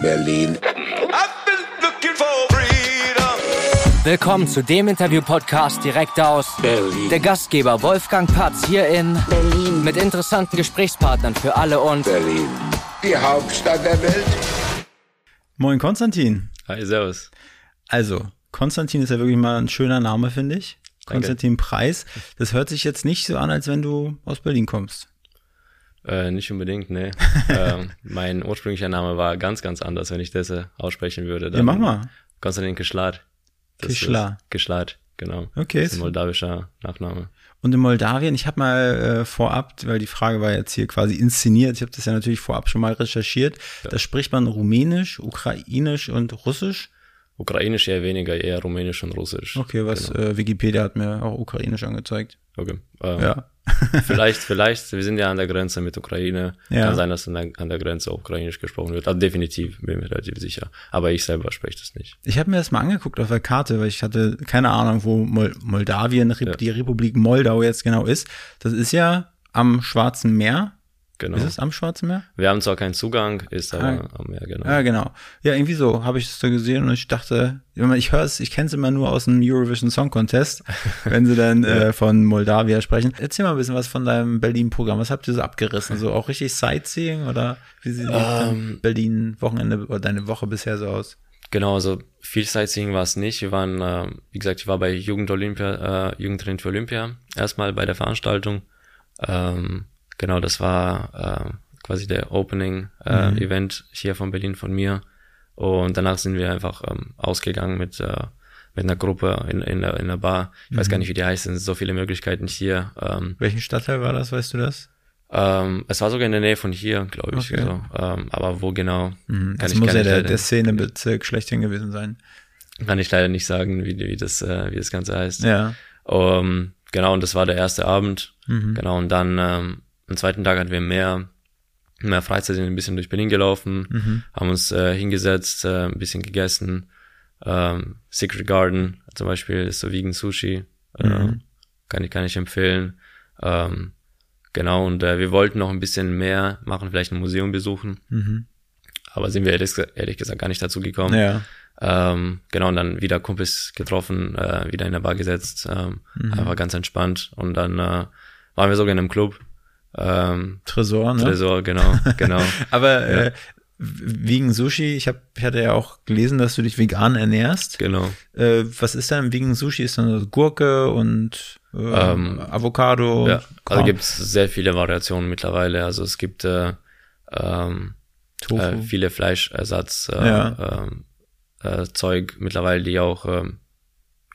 Berlin. Willkommen zu dem Interview-Podcast direkt aus Berlin. der Gastgeber Wolfgang Patz hier in Berlin. mit interessanten Gesprächspartnern für alle und Berlin. Die Hauptstadt der Welt. Moin Konstantin. Hi, servus. Also, Konstantin ist ja wirklich mal ein schöner Name, finde ich. Danke. Konstantin Preis. Das hört sich jetzt nicht so an, als wenn du aus Berlin kommst. Äh, nicht unbedingt, nee. ähm, mein ursprünglicher Name war ganz, ganz anders, wenn ich das äh, aussprechen würde. Ja, mach mal. Konstantin Kischlar. ist Kischlat, genau. Okay. Das ist ein moldawischer Nachname. Und in Moldawien, ich habe mal äh, vorab, weil die Frage war jetzt hier quasi inszeniert, ich habe das ja natürlich vorab schon mal recherchiert, da spricht man Rumänisch, Ukrainisch und Russisch. Ukrainisch eher weniger, eher Rumänisch und Russisch. Okay, was Genau. äh, Wikipedia hat mir auch Ukrainisch angezeigt. Okay. Ähm, Ja. vielleicht, vielleicht, wir sind ja an der Grenze mit Ukraine. Ja. Kann sein, dass an der, Grenze auch Ukrainisch gesprochen wird. Also definitiv, bin mir relativ sicher. Aber ich selber spreche das nicht. Ich habe mir das mal angeguckt auf der Karte, weil ich hatte keine Ahnung, wo Mol Moldawien, Ja. die Republik Moldau jetzt genau ist. Das ist ja am Schwarzen Meer. Genau. Ist es am Schwarzen Meer? Wir haben zwar keinen Zugang, ist aber Ah. am Meer, genau. Ja, genau. Ja, irgendwie so habe ich es da gesehen und ich dachte, ich höre es, ich kenne es immer nur aus dem Eurovision Song Contest, wenn sie dann äh, von Moldawia sprechen. Erzähl mal ein bisschen was von deinem Berlin-Programm. Was habt ihr so abgerissen? So auch richtig Sightseeing oder wie sieht Ähm. dein Berlin-Wochenende oder deine Woche bisher so aus? Genau, also viel Sightseeing war es nicht. Wir waren, äh, wie gesagt, ich war bei Jugend Olympia, äh, Jugendtrain für Olympia, erstmal bei der Veranstaltung. Ähm, genau, das war äh, quasi der Opening-Event hier von Berlin von mir. Und danach sind wir einfach ähm, ausgegangen mit, äh, mit einer Gruppe in, in, der, in der Bar. Ich weiß gar nicht, wie die heißt, es sind so viele Möglichkeiten hier. Ähm, Welchen Stadtteil war das, weißt du das? ähm, es war sogar in der Nähe von hier, glaube ich. Okay. So. Ähm, aber wo genau, kann, Das ich, muss ja der, der Szenebezirk schlechthin gewesen sein. kann ich leider nicht sagen, wie, wie, das, äh, wie das Ganze heißt. Ja. Um, genau, und das war der erste Abend. Mhm. Genau, und dann ähm, am zweiten Tag hatten wir mehr, mehr Freizeit, sind ein bisschen durch Berlin gelaufen, Mhm. haben uns äh, hingesetzt, äh, ein bisschen gegessen. Ähm, Secret Garden zum Beispiel ist so Vegan Sushi. Äh, Mhm. kann, ich, kann ich empfehlen. Ähm, genau, und äh, wir wollten noch ein bisschen mehr machen, vielleicht ein Museum besuchen. Mhm. Aber sind wir ehrlich, ehrlich gesagt gar nicht dazu gekommen. Ja. Ähm, genau, und dann wieder Kumpels getroffen, äh, wieder in der Bar gesetzt, ähm, Mhm. einfach ganz entspannt. Und dann äh, waren wir sogar in einem Club. Ähm, Tresor, ne? Tresor, genau, genau. Aber äh, wegen Sushi, ich, hab, ich hatte ja auch gelesen, dass du dich vegan ernährst. genau. Äh, was ist denn wegen Sushi? Ist dann Gurke und äh, Ähm, Avocado? Ja, also gibt es sehr viele Variationen mittlerweile. Also es gibt äh, ähm, äh, viele Fleischersatz äh, Ja. ähm, äh, Zeug mittlerweile, die auch ähm,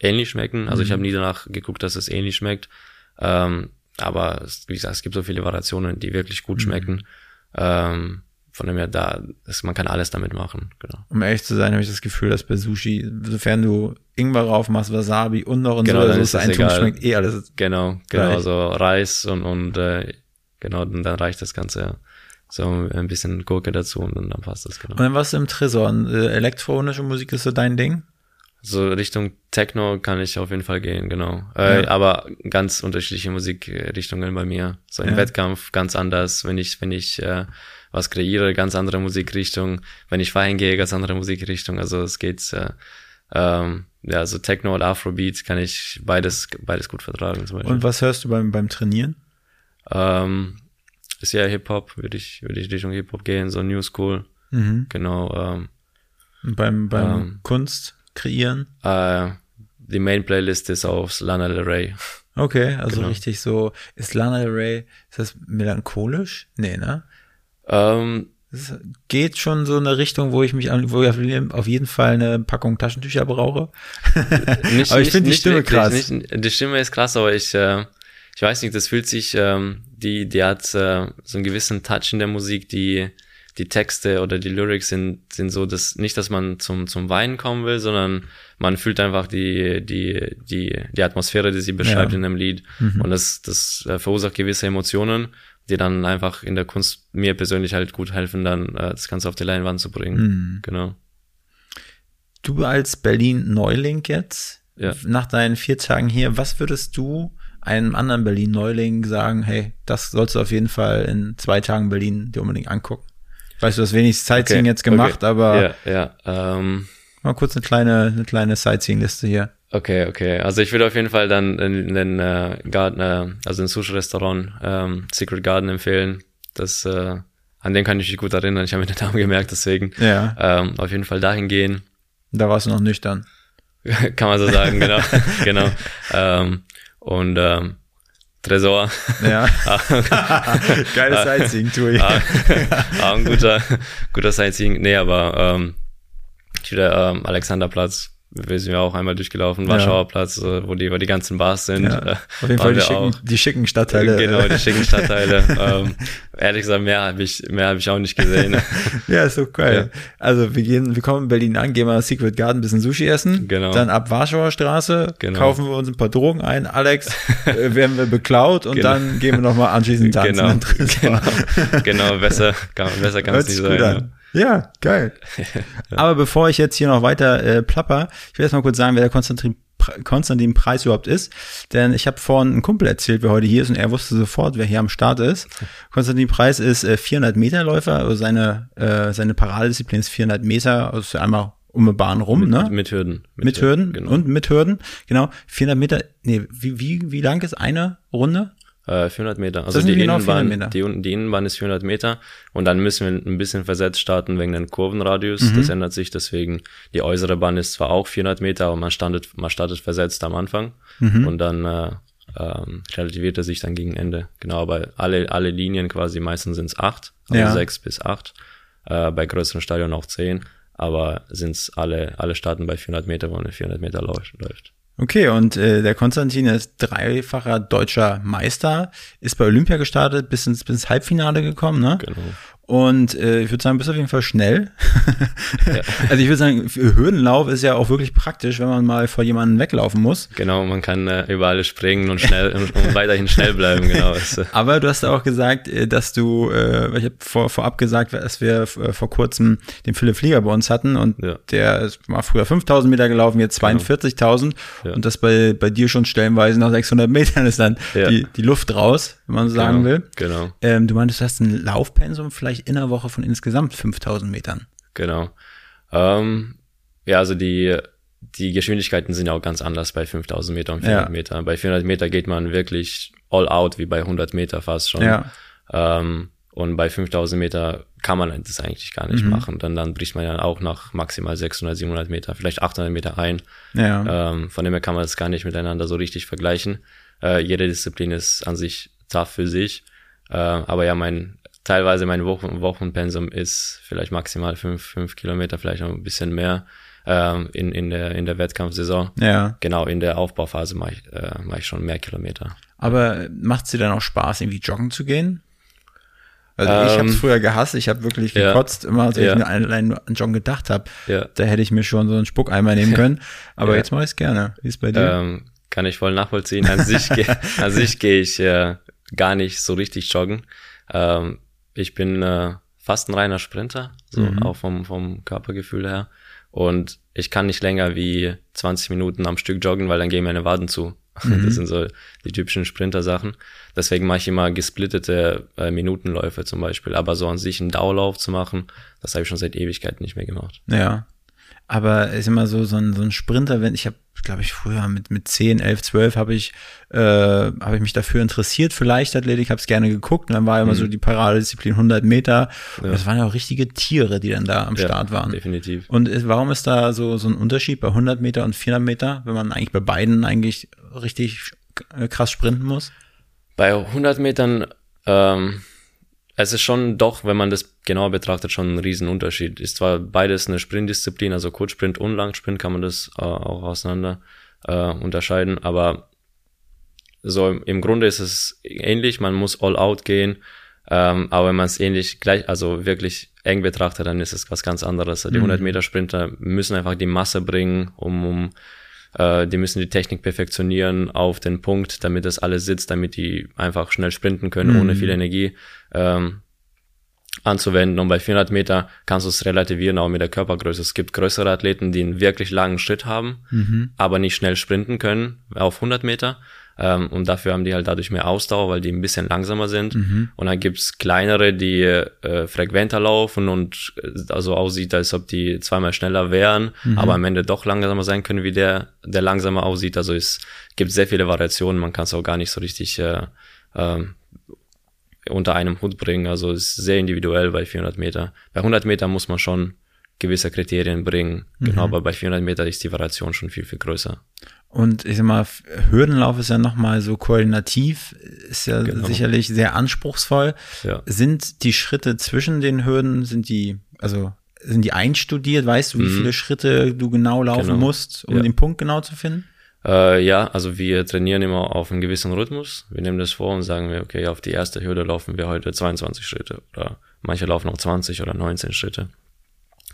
ähnlich schmecken. Also ich Mhm. habe nie danach geguckt, dass es ähnlich schmeckt. Ähm, aber es, wie gesagt, es gibt so viele Variationen, die wirklich gut Mhm. schmecken. Ähm, von dem her, da ist, man kann alles damit machen. Genau. um ehrlich zu sein, habe ich das Gefühl, dass bei Sushi, sofern du Ingwer drauf machst, Wasabi und noch in Genau, so dann ist eintun, egal. schmeckt eh alles. Genau, genau, Gleich. so Reis und, und äh, genau, und dann reicht das Ganze ja. So ein bisschen Gurke dazu und dann, passt das, genau. Und dann warst du im Tresor. Äh, elektronische Musik ist so dein Ding? So Richtung Techno kann ich auf jeden Fall gehen, genau. Äh, Ja. Aber ganz unterschiedliche Musikrichtungen bei mir. So im Ja. Wettkampf ganz anders, wenn ich, wenn ich äh, was kreiere, ganz andere Musikrichtung. Wenn ich feiern gehe, ganz andere Musikrichtung. Also es geht, äh, ähm, ja, so Techno oder Afrobeat kann ich beides, beides gut vertragen zum Beispiel. Und was hörst du beim, beim Trainieren? Ähm, ist ja Hip-Hop, würde ich, würde ich Richtung Hip-Hop gehen, so New School, Mhm. genau. Ähm, Und beim beim Ähm. Kunst kreieren? äh, die Main-Playlist ist auf Lana Del Rey. Okay, also Genau. richtig so, ist Lana Del Rey, ist das melancholisch? Nee, ne? Ähm, Das geht schon so in eine Richtung, wo ich mich an, wo ich auf jeden- Fall eine Packung Taschentücher brauche. nicht, Aber ich finde die Stimme wirklich, krass. Nicht, die Stimme ist krass, aber ich, äh, ich weiß nicht, das fühlt sich, ähm, die, die hat äh, so einen gewissen Touch in der Musik, die, die Texte oder die Lyrics sind, sind so, dass nicht, dass man zum, zum Weinen kommen will, sondern man fühlt einfach die, die, die, die Atmosphäre, die sie beschreibt Ja. in dem Lied. Mhm. Und das, das äh, verursacht gewisse Emotionen, die dann einfach in der Kunst mir persönlich halt gut helfen, dann äh, das Ganze auf die Leinwand zu bringen. Mhm. Genau. Du als Berlin-Neuling jetzt, Ja. nach deinen vier Tagen hier, was würdest du einem anderen Berlin-Neuling sagen, hey, das sollst du auf jeden Fall in zwei Tagen Berlin dir unbedingt angucken? Weißt du, hast wenig Sightseeing Okay, jetzt gemacht, okay. aber Ja, ja. Ähm, mal kurz eine kleine, eine kleine Sightseeing-Liste hier. okay, okay. Also ich würde auf jeden Fall dann den, den äh, Garten, äh, also ein Sushi-Restaurant, ähm, Secret Garden empfehlen. Das, äh, an den kann ich mich gut erinnern. Ich habe mir den Namen gemerkt, deswegen. Ja, Ähm, auf jeden Fall dahin gehen. da warst du noch nüchtern. kann man so sagen, genau. genau. Ähm, und ähm, Tresor. Ja. Ah, Geile Sightseeing-Tour. ah, ah, ein guter, guter Sightseeing. Nee, aber ähm, wieder ähm, Alexanderplatz, wir sind ja auch einmal durchgelaufen, Warschauer Platz, äh, wo die, wo die ganzen Bars sind. Ja, äh, auf jeden Fall die schicken, die schicken Stadtteile. Genau, die schicken Stadtteile. ähm, ehrlich gesagt, mehr habe ich, mehr habe ich auch nicht gesehen. Ja, ist doch geil. Also wir gehen, wir kommen in Berlin an, gehen mal Secret Garden ein bisschen Sushi essen. Genau. Dann ab Warschauer Straße Genau. kaufen wir uns ein paar Drogen ein. Alex äh, werden wir beklaut und Genau. dann gehen wir nochmal anschließend tanzen. genau, genau, genau, besser kann, besser kann es nicht sein. Ja. geil. Aber bevor ich jetzt hier noch weiter äh, plapper, ich will erst mal kurz sagen, wer der Konstantin, Konstantin Preis überhaupt ist. Denn ich habe vorhin einen Kumpel erzählt, wer heute hier ist und er wusste sofort, wer hier am Start ist. Konstantin Preis ist äh, 400 Meter Läufer, also seine, äh, seine Paradedisziplin ist 400 Meter, also einmal um eine Bahn rum, ne? Mit, mit Hürden. Mit Hürden genau. und mit Hürden, genau. 400 Meter, nee, wie, wie, wie lang ist eine Runde? Äh, 400 Meter. Also sind die genau Innenbahn, 400 Meter. Die, die Innenbahn ist 400 Meter und dann müssen wir ein bisschen versetzt starten wegen dem Kurvenradius. Mhm. Das ändert sich, deswegen die äußere Bahn ist zwar auch 400 Meter, aber man startet, man startet versetzt am Anfang Mhm. und dann äh, ähm, relativiert er sich dann gegen Ende. Genau, aber alle, alle Linien quasi, meistens sind es acht, also Ja. sechs bis acht. Äh, bei größeren Stadion auch zehn, aber sind's alle, alle starten bei 400 Meter, wo eine 400 Meter läuft. Okay, und äh, der Konstantin ist dreifacher deutscher Meister, ist bei Olympia gestartet, bis ins, bis ins Halbfinale gekommen, ne? Genau. Und äh, ich würde sagen, bist auf jeden Fall schnell. Also ich würde sagen, für Hürdenlauf ist ja auch wirklich praktisch, wenn man mal vor jemanden weglaufen muss. Genau, man kann äh, über alles springen und schnell und, weiterhin schnell bleiben, genau. Äh, Aber du hast auch gesagt, äh, dass du, äh, ich habe vor, vorab gesagt, dass wir äh, vor kurzem den Philipp Flieger bei uns hatten und Ja. der ist war früher 5000 Meter gelaufen, jetzt 42.000 Ja. und das bei, bei dir schon stellenweise nach 600 Metern ist dann Ja. die, die Luft raus, wenn man so sagen genau, will. Genau, Ähm, du meintest, du hast ein Laufpensum vielleicht in der Woche von insgesamt 5000 Metern. genau. Ähm, ja, also die, die Geschwindigkeiten sind ja auch ganz anders bei 5000 Meter und 400 Ja. Meter. Bei 400 Meter geht man wirklich all out, wie bei 100 Meter fast schon. Ja. Ähm, und bei 5000 Meter kann man das eigentlich gar Mhm. nicht machen. Dann, dann bricht man ja auch nach maximal 600, 700 Meter, vielleicht 800 Meter ein. Ja. Ähm, von dem her kann man das gar nicht miteinander so richtig vergleichen. Äh, jede Disziplin ist an sich tough für sich. Äh, aber ja, mein teilweise mein Wochen Wochenpensum ist vielleicht maximal fünf, fünf Kilometer, vielleicht noch ein bisschen mehr ähm, in, in, der, in der Wettkampfsaison. ja. Genau, in der Aufbauphase mache ich, äh, mach ich schon mehr Kilometer. Aber macht es dir dann auch Spaß, irgendwie joggen zu gehen? Also ich habe Ähm, es früher gehasst, ich habe wirklich ja. gekotzt, immer als Ja. ich mir allein an Joggen gedacht habe. Ja. Da hätte ich mir schon so einen Spuckeimer nehmen können. Aber Ja. jetzt mache ich es gerne. Wie ist bei dir? Ähm, kann ich voll nachvollziehen. An sich, an sich gehe ich äh, gar nicht so richtig joggen. Ähm, ich bin äh, fast ein reiner Sprinter, so Mhm. auch vom, vom Körpergefühl her. Und ich kann nicht länger wie 20 Minuten am Stück joggen, weil dann gehen meine Waden zu. Mhm. Das sind so die typischen Sprinter-Sachen. Deswegen mache ich immer gesplittete äh, Minutenläufe zum Beispiel. Aber so an sich einen Dauerlauf zu machen, das habe ich schon seit Ewigkeiten nicht mehr gemacht. Ja. Aber ist immer so, so ein, so ein Sprinter, wenn ich habe, glaube ich, früher mit, mit 10, 11, 12 habe ich, äh, habe ich mich dafür interessiert für Leichtathletik, habe es gerne geguckt und dann war immer Mhm. so die Paradedisziplin 100 Meter. Und das waren ja auch richtige Tiere, die dann da am Ja, Start waren. Definitiv. Und warum ist da so, so ein Unterschied bei 100 Meter und 400 Meter, wenn man eigentlich bei beiden eigentlich richtig äh, krass sprinten muss? Bei 100 Metern, ähm, es ist schon doch, wenn man das genauer betrachtet, schon ein Riesenunterschied. Ist zwar beides eine Sprintdisziplin, also Kurzsprint und Langsprint kann man das äh, auch auseinander äh, unterscheiden, aber so im- im Grunde ist es ähnlich, man muss all out gehen, ähm, aber wenn man es ähnlich gleich, also wirklich eng betrachtet, dann ist es was ganz anderes. Die 100 Meter Sprinter müssen einfach die Masse bringen, um, um äh, die müssen die Technik perfektionieren auf den Punkt, damit das alles sitzt, damit die einfach schnell sprinten können, ohne viel Energie ähm, anzuwenden. Und bei 400 Meter kannst du es relativieren, auch mit der Körpergröße. Es gibt größere Athleten, die einen wirklich langen Schritt haben, aber nicht schnell sprinten können auf 100 Meter. Ähm, und dafür haben die halt dadurch mehr Ausdauer, weil die ein bisschen langsamer sind. Mhm. Und dann gibt's kleinere, die äh, frequenter laufen und äh, also aussieht, als ob die zweimal schneller wären, Mhm. aber am Ende doch langsamer sein können, wie der, der langsamer aussieht. Also es gibt sehr viele Variationen, man kann es auch gar nicht so richtig äh, ähm, unter einem Hut bringen. Also es ist sehr individuell bei 400 Meter. Bei 100 Meter muss man schon gewisse Kriterien bringen. Mhm. Genau, aber bei 400 Meter ist die Variation schon viel, viel größer. Und ich sag mal, Hürdenlauf ist ja nochmal so koordinativ, ist ja Genau. sicherlich sehr anspruchsvoll. Ja. Sind die Schritte zwischen den Hürden, sind die, also sind die einstudiert? Weißt du, wie Mhm. viele Schritte du genau laufen Genau. musst, um Ja. den Punkt genau zu finden? Äh, ja, also wir trainieren immer auf einen gewissen Rhythmus. Wir nehmen das vor und sagen wir, okay, auf die erste Hürde laufen wir heute 22 Schritte oder manche laufen auch 20 oder 19 Schritte.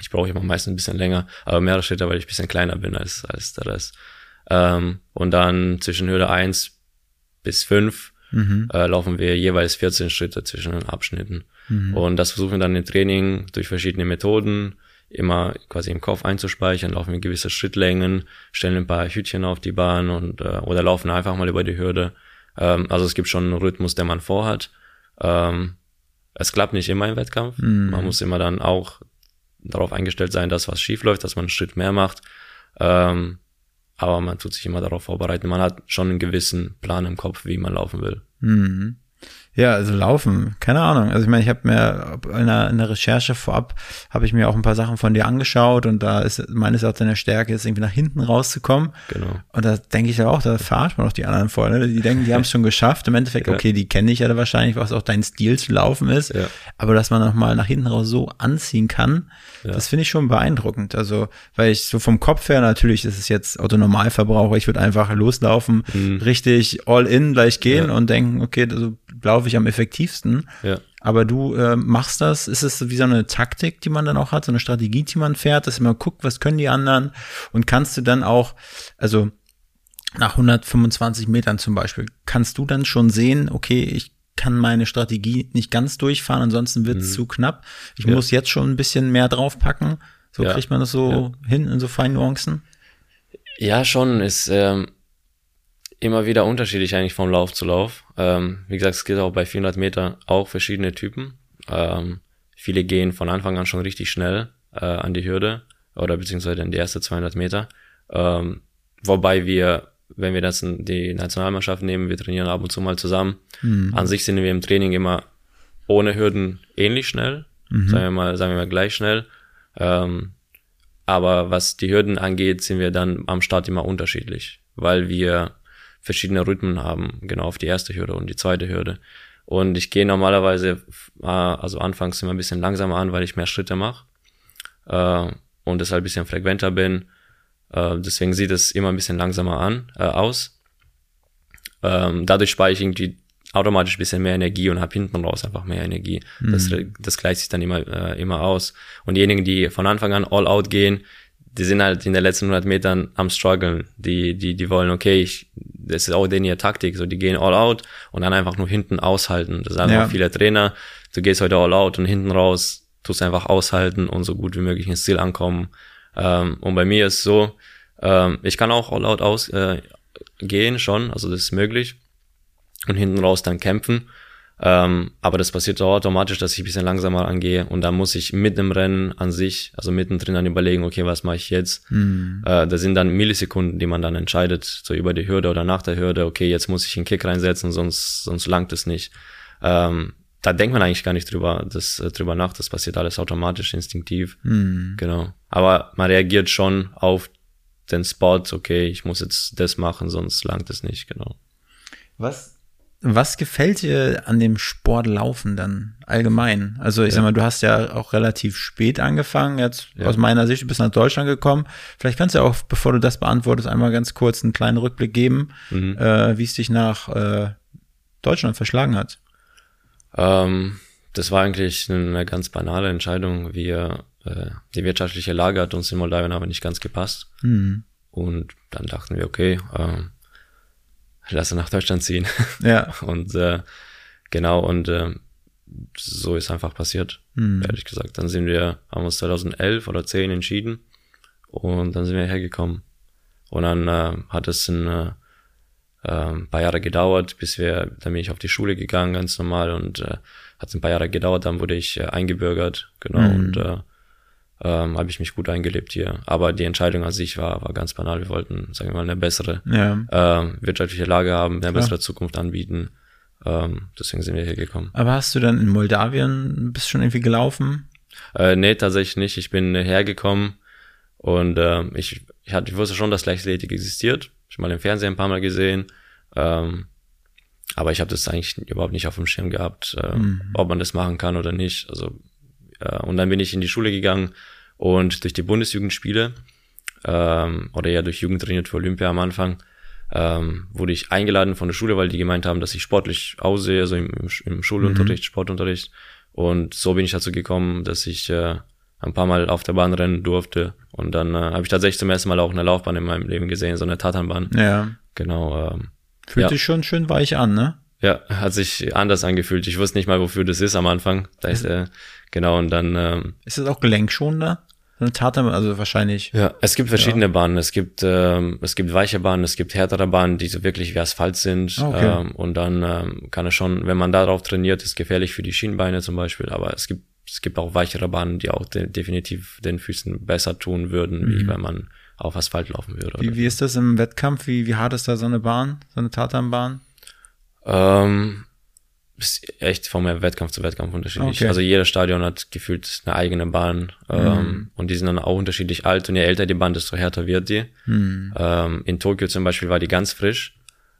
Ich brauche immer meistens ein bisschen länger, aber mehrere Schritte, weil ich ein bisschen kleiner bin als, als der Rest. Ähm, und dann zwischen Hürde 1 bis 5 äh, laufen wir jeweils 14 Schritte zwischen den Abschnitten. Und das versuchen wir dann im Training durch verschiedene Methoden immer quasi im Kopf einzuspeichern, laufen wir gewisse Schrittlängen, stellen ein paar Hütchen auf die Bahn und äh, oder laufen einfach mal über die Hürde. Ähm, also es gibt schon einen Rhythmus, den man vorhat. Ähm, es klappt nicht immer im Wettkampf. Man muss immer dann auch darauf eingestellt sein, dass was schief läuft, dass man einen Schritt mehr macht. Ähm, aber man tut sich immer darauf vorbereiten. Man hat schon einen gewissen Plan im Kopf, wie man laufen will. Mhm. Ja, also laufen, keine Ahnung. Also ich meine, ich habe mir in der, in der Recherche vorab, habe ich mir auch ein paar Sachen von dir angeschaut und da ist meines Erachtens deine Stärke, ist irgendwie nach hinten rauszukommen. Genau. Und da denke ich ja auch, da verarscht man doch die anderen voll. Ne? Die denken, die haben es schon geschafft. Im Endeffekt, Ja. okay, die kenne ich ja wahrscheinlich, was auch dein Stil zu laufen ist. Ja. Aber dass man nochmal nach hinten raus so anziehen kann, Ja. das finde ich schon beeindruckend. Also, weil ich so vom Kopf her, natürlich ist es jetzt Autonormalverbraucher, ich würde einfach loslaufen, richtig all in gleich gehen Mhm. Und denken, okay, so laufe ich am effektivsten. Ja. Aber du äh, machst das, ist es wie so eine Taktik, die man dann auch hat, so eine Strategie, die man fährt, dass man guckt, was können die anderen und kannst du dann auch, also nach 125 Metern zum Beispiel, kannst du dann schon sehen, okay, ich kann meine Strategie nicht ganz durchfahren, ansonsten wird es zu knapp. Ich Mhm. Ja. muss jetzt schon ein bisschen mehr draufpacken. So Ja. kriegt man das so hin in so feinen Nuancen. Ja, schon. Ist ähm, immer wieder unterschiedlich eigentlich vom Lauf zu Lauf. Ähm, wie gesagt, es gibt auch bei 400 Meter auch verschiedene Typen. Ähm, viele gehen von Anfang an schon richtig schnell äh, an die Hürde oder beziehungsweise in die erste 200 Meter. Ähm, wobei wir, wenn wir das in die Nationalmannschaft nehmen, wir trainieren ab und zu mal zusammen. An sich sind wir im Training immer ohne Hürden ähnlich schnell, sagen wir mal, sagen wir mal gleich schnell. Ähm, aber was die Hürden angeht, sind wir dann am Start immer unterschiedlich, weil wir verschiedene Rhythmen haben, genau auf die erste Hürde und die zweite Hürde. Und ich gehe normalerweise, äh, also anfangs immer ein bisschen langsamer an, weil ich mehr Schritte mache äh, und deshalb ein bisschen frequenter bin. Äh, deswegen sieht es immer ein bisschen langsamer an, äh, aus. Ähm, dadurch spare ich irgendwie automatisch ein bisschen mehr Energie und habe hinten raus einfach mehr Energie. Das, das gleicht sich dann immer, äh, immer aus. Und diejenigen, die von Anfang an all out gehen, die sind halt in den letzten 100 Metern am struggeln. Die, die, die wollen, okay, ich, das ist auch denen ihre Taktik, so die gehen all out und dann einfach nur hinten aushalten. Das sagen Ja. auch viele Trainer, du gehst heute all out und hinten raus tust einfach aushalten und so gut wie möglich ins Ziel ankommen. Ähm, und bei mir ist so, ähm, ich kann auch all out aus, äh, gehen schon, also das ist möglich und hinten raus dann kämpfen. Ähm, aber das passiert so automatisch, dass ich ein bisschen langsamer angehe und dann muss ich mit dem Rennen an sich, also mittendrin dann überlegen, okay, was mache ich jetzt? Äh, da sind dann Millisekunden, die man dann entscheidet, so über die Hürde oder nach der Hürde, okay, jetzt muss ich einen Kick reinsetzen, sonst, sonst langt es nicht. Ähm, da denkt man eigentlich gar nicht drüber, das, äh, drüber nach, das passiert alles automatisch, instinktiv. Genau. Aber man reagiert schon auf den Spot, okay, ich muss jetzt das machen, sonst langt es nicht, genau. Was, was gefällt dir an dem Sport Laufen dann allgemein? Also ich sag mal, du hast ja auch relativ spät angefangen, jetzt Ja. aus meiner Sicht, du bist nach Deutschland gekommen. Vielleicht kannst du ja auch, bevor du das beantwortest, einmal ganz kurz einen kleinen Rückblick geben, Mhm. äh, wie es dich nach äh, Deutschland verschlagen hat. Ähm, das war eigentlich eine ganz banale Entscheidung. Wir, äh, die wirtschaftliche Lage hat uns in Moldawien aber nicht ganz gepasst. Mhm. Und dann dachten wir, okay, ähm, lass nach Deutschland ziehen. Ja. und äh, genau, und äh, so ist einfach passiert, Mhm. ehrlich gesagt. Dann sind wir, haben uns 2011 oder 10 entschieden und dann sind wir hergekommen. Und dann äh, hat es ein, äh, ähm, paar Jahre gedauert, bis wir, dann bin ich auf die Schule gegangen, ganz normal und äh, hat ein paar Jahre gedauert, dann wurde ich äh, eingebürgert, genau, Mhm. und äh, ähm, habe ich mich gut eingelebt hier. Aber die Entscheidung an sich war, war ganz banal. Wir wollten, sagen wir mal, eine bessere Ja. ähm, wirtschaftliche Lage haben, eine bessere Zukunft anbieten. Ähm, deswegen sind wir hier gekommen. Aber hast du dann in Moldawien, bist schon irgendwie gelaufen? Äh, nee, tatsächlich nicht. Ich bin hergekommen und äh, ich, ich, hatte, ich wusste schon, dass Leichtathletik existiert. Ich habe mal im Fernsehen ein paar Mal gesehen. Ähm, aber ich habe das eigentlich überhaupt nicht auf dem Schirm gehabt, äh, ob man das machen kann oder nicht. Also und dann bin ich in die Schule gegangen und durch die Bundesjugendspiele ähm, oder ja durch Jugendtrainiert für Olympia am Anfang ähm, wurde ich eingeladen von der Schule, weil die gemeint haben, dass ich sportlich aussehe, also im, im, Schulunterricht, Sportunterricht. Und so bin ich dazu gekommen, dass ich äh, ein paar Mal auf der Bahn rennen durfte. Und dann äh, habe ich tatsächlich zum ersten Mal auch eine Laufbahn in meinem Leben gesehen, so eine Tatanbahn. Ja. Genau. Ähm, Fühlt Ja. sich schon schön weich an, ne? Ja, hat sich anders angefühlt. Ich wusste nicht mal, wofür das ist am Anfang. Da ist, äh, genau, und dann ähm, Ist das auch gelenkschonender? So eine Tatam, also wahrscheinlich. Ja, es gibt verschiedene Bahnen. Es gibt ähm, es gibt weiche Bahnen, es gibt härtere Bahnen, die so wirklich wie Asphalt sind. Ah, Okay. Ähm, und dann ähm, kann es schon, wenn man darauf trainiert, ist gefährlich für die Schienbeine zum Beispiel. Aber es gibt es gibt auch weichere Bahnen, die auch de definitiv den Füßen besser tun würden, wie wenn man auf Asphalt laufen würde. Mhm. Wie, wie ist das im Wettkampf? Wie, wie hart ist da so eine Bahn? So eine Tatanbahn? Ähm, ist echt vom Wettkampf zu Wettkampf unterschiedlich. Okay. Also jeder Stadion hat gefühlt eine eigene Bahn ähm, und die sind dann auch unterschiedlich alt und je älter die Bahn, desto härter wird die. Ähm, in Tokio zum Beispiel war die ganz frisch,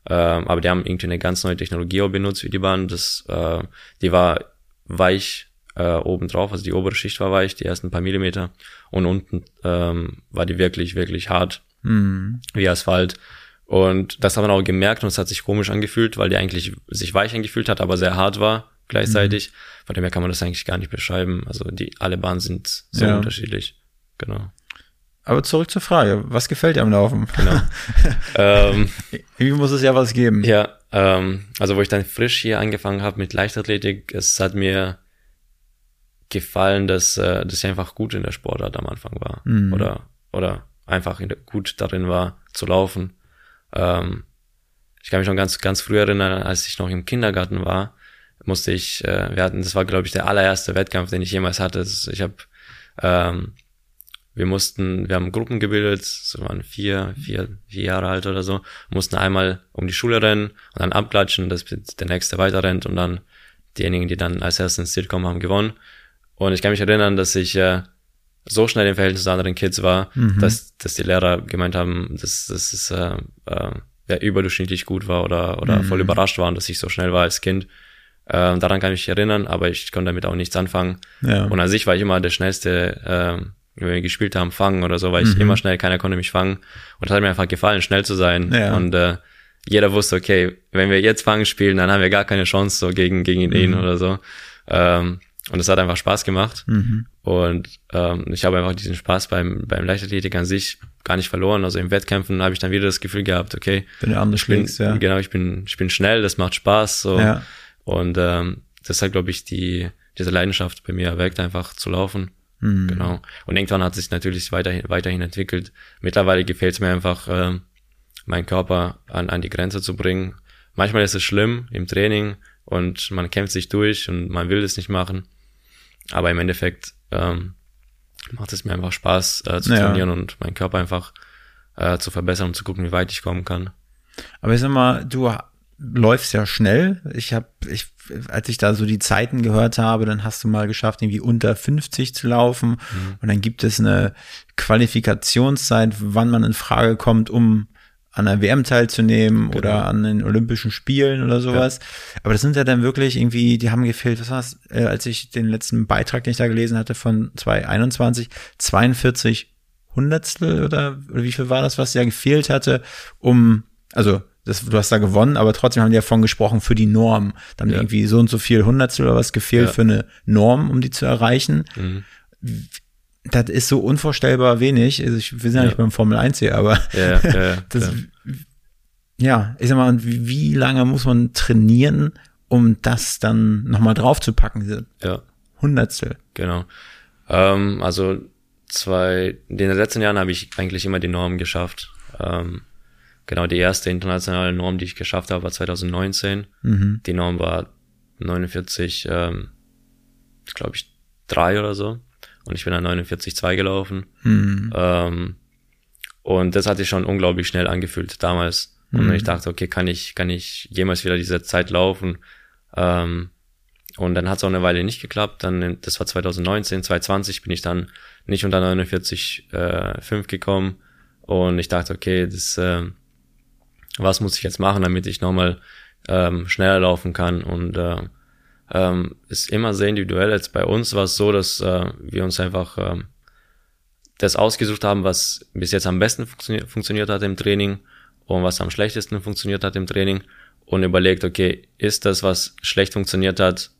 ähm, aber die haben irgendwie eine ganz neue Technologie auch benutzt für die Bahn. Das, äh, die war weich äh, oben drauf, also die obere Schicht war weich, die ersten paar Millimeter und unten ähm, war die wirklich, wirklich hart wie Asphalt. Und das hat man auch gemerkt und es hat sich komisch angefühlt, weil die eigentlich sich weich angefühlt hat, aber sehr hart war gleichzeitig. Von dem her kann man das eigentlich gar nicht beschreiben. Also die alle Bahnen sind so Ja. unterschiedlich. Genau. Aber zurück zur Frage. Was gefällt dir am Laufen? Genau. ähm, Irgendwie muss es ja was geben. ja, ähm, also wo ich dann frisch hier angefangen habe mit Leichtathletik, es hat mir gefallen, dass, äh, dass ich einfach gut in der Sportart am Anfang war. Oder, oder einfach in der, gut darin war zu laufen. Ähm, ich kann mich noch ganz, ganz früh erinnern, als ich noch im Kindergarten war, musste ich, äh, wir hatten, das war glaube ich der allererste Wettkampf, den ich jemals hatte. Das- Ich habe, ähm, wir mussten, wir haben Gruppen gebildet, so waren vier, vier, vier Jahre alt oder so, mussten einmal um die Schule rennen und dann abklatschen, dass der nächste weiter rennt und dann diejenigen, die dann als erstes ins Ziel kommen, haben gewonnen. Und ich kann mich erinnern, dass ich äh, so schnell im Verhältnis zu anderen Kids war, dass, dass die Lehrer gemeint haben, dass, dass es äh, äh, ja, überdurchschnittlich gut war oder, oder voll überrascht waren, dass ich so schnell war als Kind. Ähm, daran kann ich mich erinnern, aber ich konnte damit auch nichts anfangen. Ja. Und an sich war ich immer der schnellste, ähm, wenn wir gespielt haben, fangen oder so, war ich immer schnell, keiner konnte mich fangen. Und es hat mir einfach gefallen, schnell zu sein. Ja. Und äh, jeder wusste, okay, wenn wir jetzt fangen spielen, dann haben wir gar keine Chance so gegen, gegen ihn oder so. Ähm, und es hat einfach Spaß gemacht. Und ähm, ich habe einfach diesen Spaß beim, beim Leichtathletik an sich gar nicht verloren. Also im Wettkämpfen habe ich dann wieder das Gefühl gehabt, okay, Wenn du anders schlägst, ja. genau, ich bin, ich bin schnell, das macht Spaß. So. Ja. Und ähm, das hat, glaube ich, die, diese Leidenschaft bei mir erweckt, einfach zu laufen. Mhm. Genau. Und irgendwann hat sich natürlich weiterhin, weiterhin entwickelt. Mittlerweile gefällt es mir einfach, ähm, meinen Körper an, an die Grenze zu bringen. Manchmal ist es schlimm im Training und man kämpft sich durch und man will es nicht machen. Aber im Endeffekt ähm, macht es mir einfach Spaß äh, zu Ja. trainieren und meinen Körper einfach äh, zu verbessern und zu gucken, wie weit ich kommen kann. Aber ich sag mal, du läufst ja schnell. Ich habe, ich, als ich da so die Zeiten gehört habe, dann hast du mal geschafft, irgendwie unter 50 zu laufen. Und dann gibt es eine Qualifikationszeit, wann man in Frage kommt, um an einer WM teilzunehmen oder an den Olympischen Spielen oder sowas. Aber das sind ja dann wirklich irgendwie, die haben gefehlt, was war's, äh, als ich den letzten Beitrag, den ich da gelesen hatte von 2021, 42 Hundertstel oder, oder wie viel war das, was ja gefehlt hatte, um, also das, du hast da gewonnen, aber trotzdem haben die davon gesprochen für die Norm. Dann Ja. irgendwie so und so viel Hundertstel oder was gefehlt Ja. für eine Norm, um die zu erreichen. Mhm. Das ist so unvorstellbar wenig. Also ich, wir sind ja, Ja. nicht beim Formel 1 hier, aber Ja, ja, das, ja, ich sag mal, wie lange muss man trainieren, um das dann nochmal draufzupacken, diese ja. Hundertstel? Genau. Ähm, also zwei, in den letzten Jahren habe ich eigentlich immer die Norm geschafft. Ähm, Genau, die erste internationale Norm, die ich geschafft habe, war 2019. Mhm. Die Norm war 49, ähm, glaube ich, drei oder so. Und ich bin dann 49,2 gelaufen. Mhm. Ähm, und das hat sich schon unglaublich schnell angefühlt damals. Und Mhm. ich dachte, okay, kann ich, kann ich jemals wieder diese Zeit laufen? Ähm, und dann hat es auch eine Weile nicht geklappt. Dann, das war 2019, 2020 bin ich dann nicht unter 49,5 äh, 5 gekommen. Und ich dachte, okay, das, äh, was muss ich jetzt machen, damit ich nochmal ähm, schneller laufen kann? Und äh, ähm, ist immer sehr individuell. Jetzt bei uns war es so, dass äh, wir uns einfach ähm, das ausgesucht haben, was bis jetzt am besten funktio funktioniert hat im Training und was am schlechtesten funktioniert hat im Training und überlegt, okay, ist das, was schlecht funktioniert hat,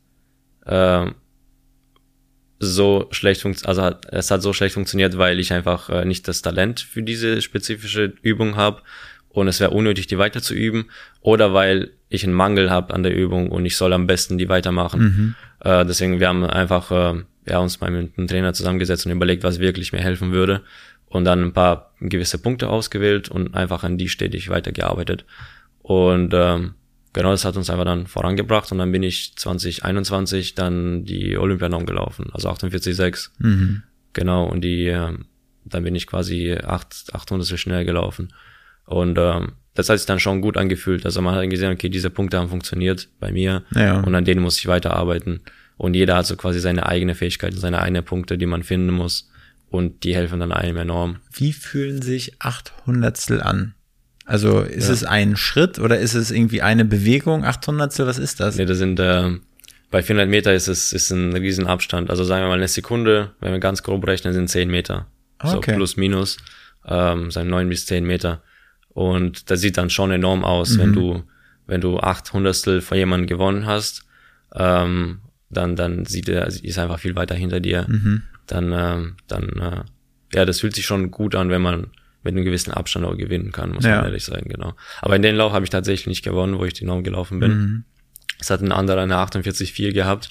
äh, so schlecht funkt also es hat so schlecht funktioniert, weil ich einfach äh, nicht das Talent für diese spezifische Übung habe und es wäre unnötig, die weiter zu üben, oder weil ich einen Mangel habe an der Übung und ich soll am besten die weitermachen. Äh, deswegen, wir haben einfach äh, ja, uns mal mit einem Trainer zusammengesetzt und überlegt, was wirklich mir helfen würde und dann ein paar gewisse Punkte ausgewählt und einfach an die stetig weitergearbeitet. Und ähm, genau das hat uns einfach dann vorangebracht und dann bin ich 2021 dann die Olympianorm gelaufen, also 48,6. Mhm. Genau, und die, ähm, dann bin ich quasi acht, 800 schnell gelaufen. Und ähm, das hat sich dann schon gut angefühlt. Also man hat gesehen, okay, diese Punkte haben funktioniert bei mir Ja. und an denen muss ich weiterarbeiten. Und jeder hat so quasi seine eigene Fähigkeiten, seine eigenen Punkte, die man finden muss. Und die helfen dann einem enorm. Wie fühlen sich acht Hundertstel an? Also ist Ja. es ein Schritt oder ist es irgendwie eine Bewegung? Acht Hundertstel, was ist das? Nee, das sind, ähm, bei 400 Meter ist es ist ein riesen Abstand. Also sagen wir mal eine Sekunde, wenn wir ganz grob rechnen, sind 10 Meter. So Okay. plus minus, ähm, sind 9 bis 10 Meter. Und das sieht dann schon enorm aus, wenn du, wenn du acht Hundertstel von jemandem gewonnen hast, ähm, dann, dann sieht er, ist einfach viel weiter hinter dir. Dann, ähm, dann, äh, ja, das fühlt sich schon gut an, wenn man mit einem gewissen Abstand auch gewinnen kann, muss Ja. man ehrlich sagen, genau. Aber in den Lauf habe ich tatsächlich nicht gewonnen, wo ich die Norm gelaufen bin. Es hat ein anderer eine 48,4 gehabt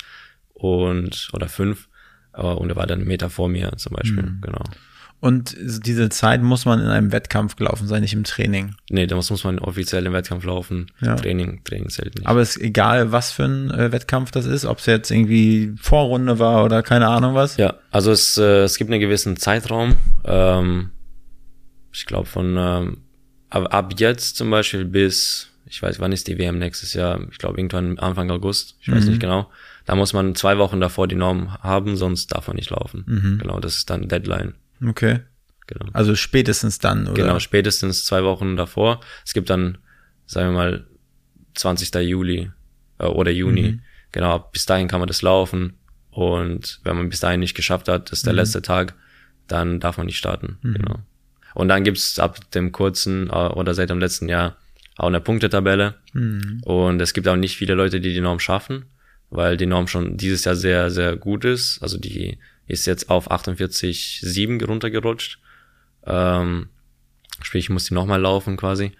und oder 5 und er war dann einen Meter vor mir zum Beispiel, genau. Und diese Zeit muss man in einem Wettkampf gelaufen sein, nicht im Training. Nee, da muss, muss man offiziell im Wettkampf laufen. Ja. Training, Training zählt nicht. Aber es ist egal, was für ein äh, Wettkampf das ist, ob es jetzt irgendwie Vorrunde war oder keine Ahnung was. ja, also es, äh, es gibt einen gewissen Zeitraum. Ähm, ich glaube von ähm, ab, ab jetzt zum Beispiel bis, ich weiß, wann ist die WM nächstes Jahr? Ich glaube irgendwann Anfang August, ich weiß nicht genau. Da muss man zwei Wochen davor die Norm haben, sonst darf man nicht laufen. Genau, das ist dann Deadline. Okay. Genau. Also spätestens dann, oder? Genau, spätestens zwei Wochen davor. Es gibt dann, sagen wir mal, 20. Juli äh, oder Juni. Genau, bis dahin kann man das laufen. Und wenn man bis dahin nicht geschafft hat, das ist der letzte Tag, dann darf man nicht starten. Genau. Und dann gibt's ab dem kurzen äh, oder seit dem letzten Jahr auch eine Punktetabelle. Und es gibt auch nicht viele Leute, die die Norm schaffen, weil die Norm schon dieses Jahr sehr, sehr gut ist. Also die ist jetzt auf 48,7 runtergerutscht. Ähm, sprich, ich muss die nochmal laufen quasi.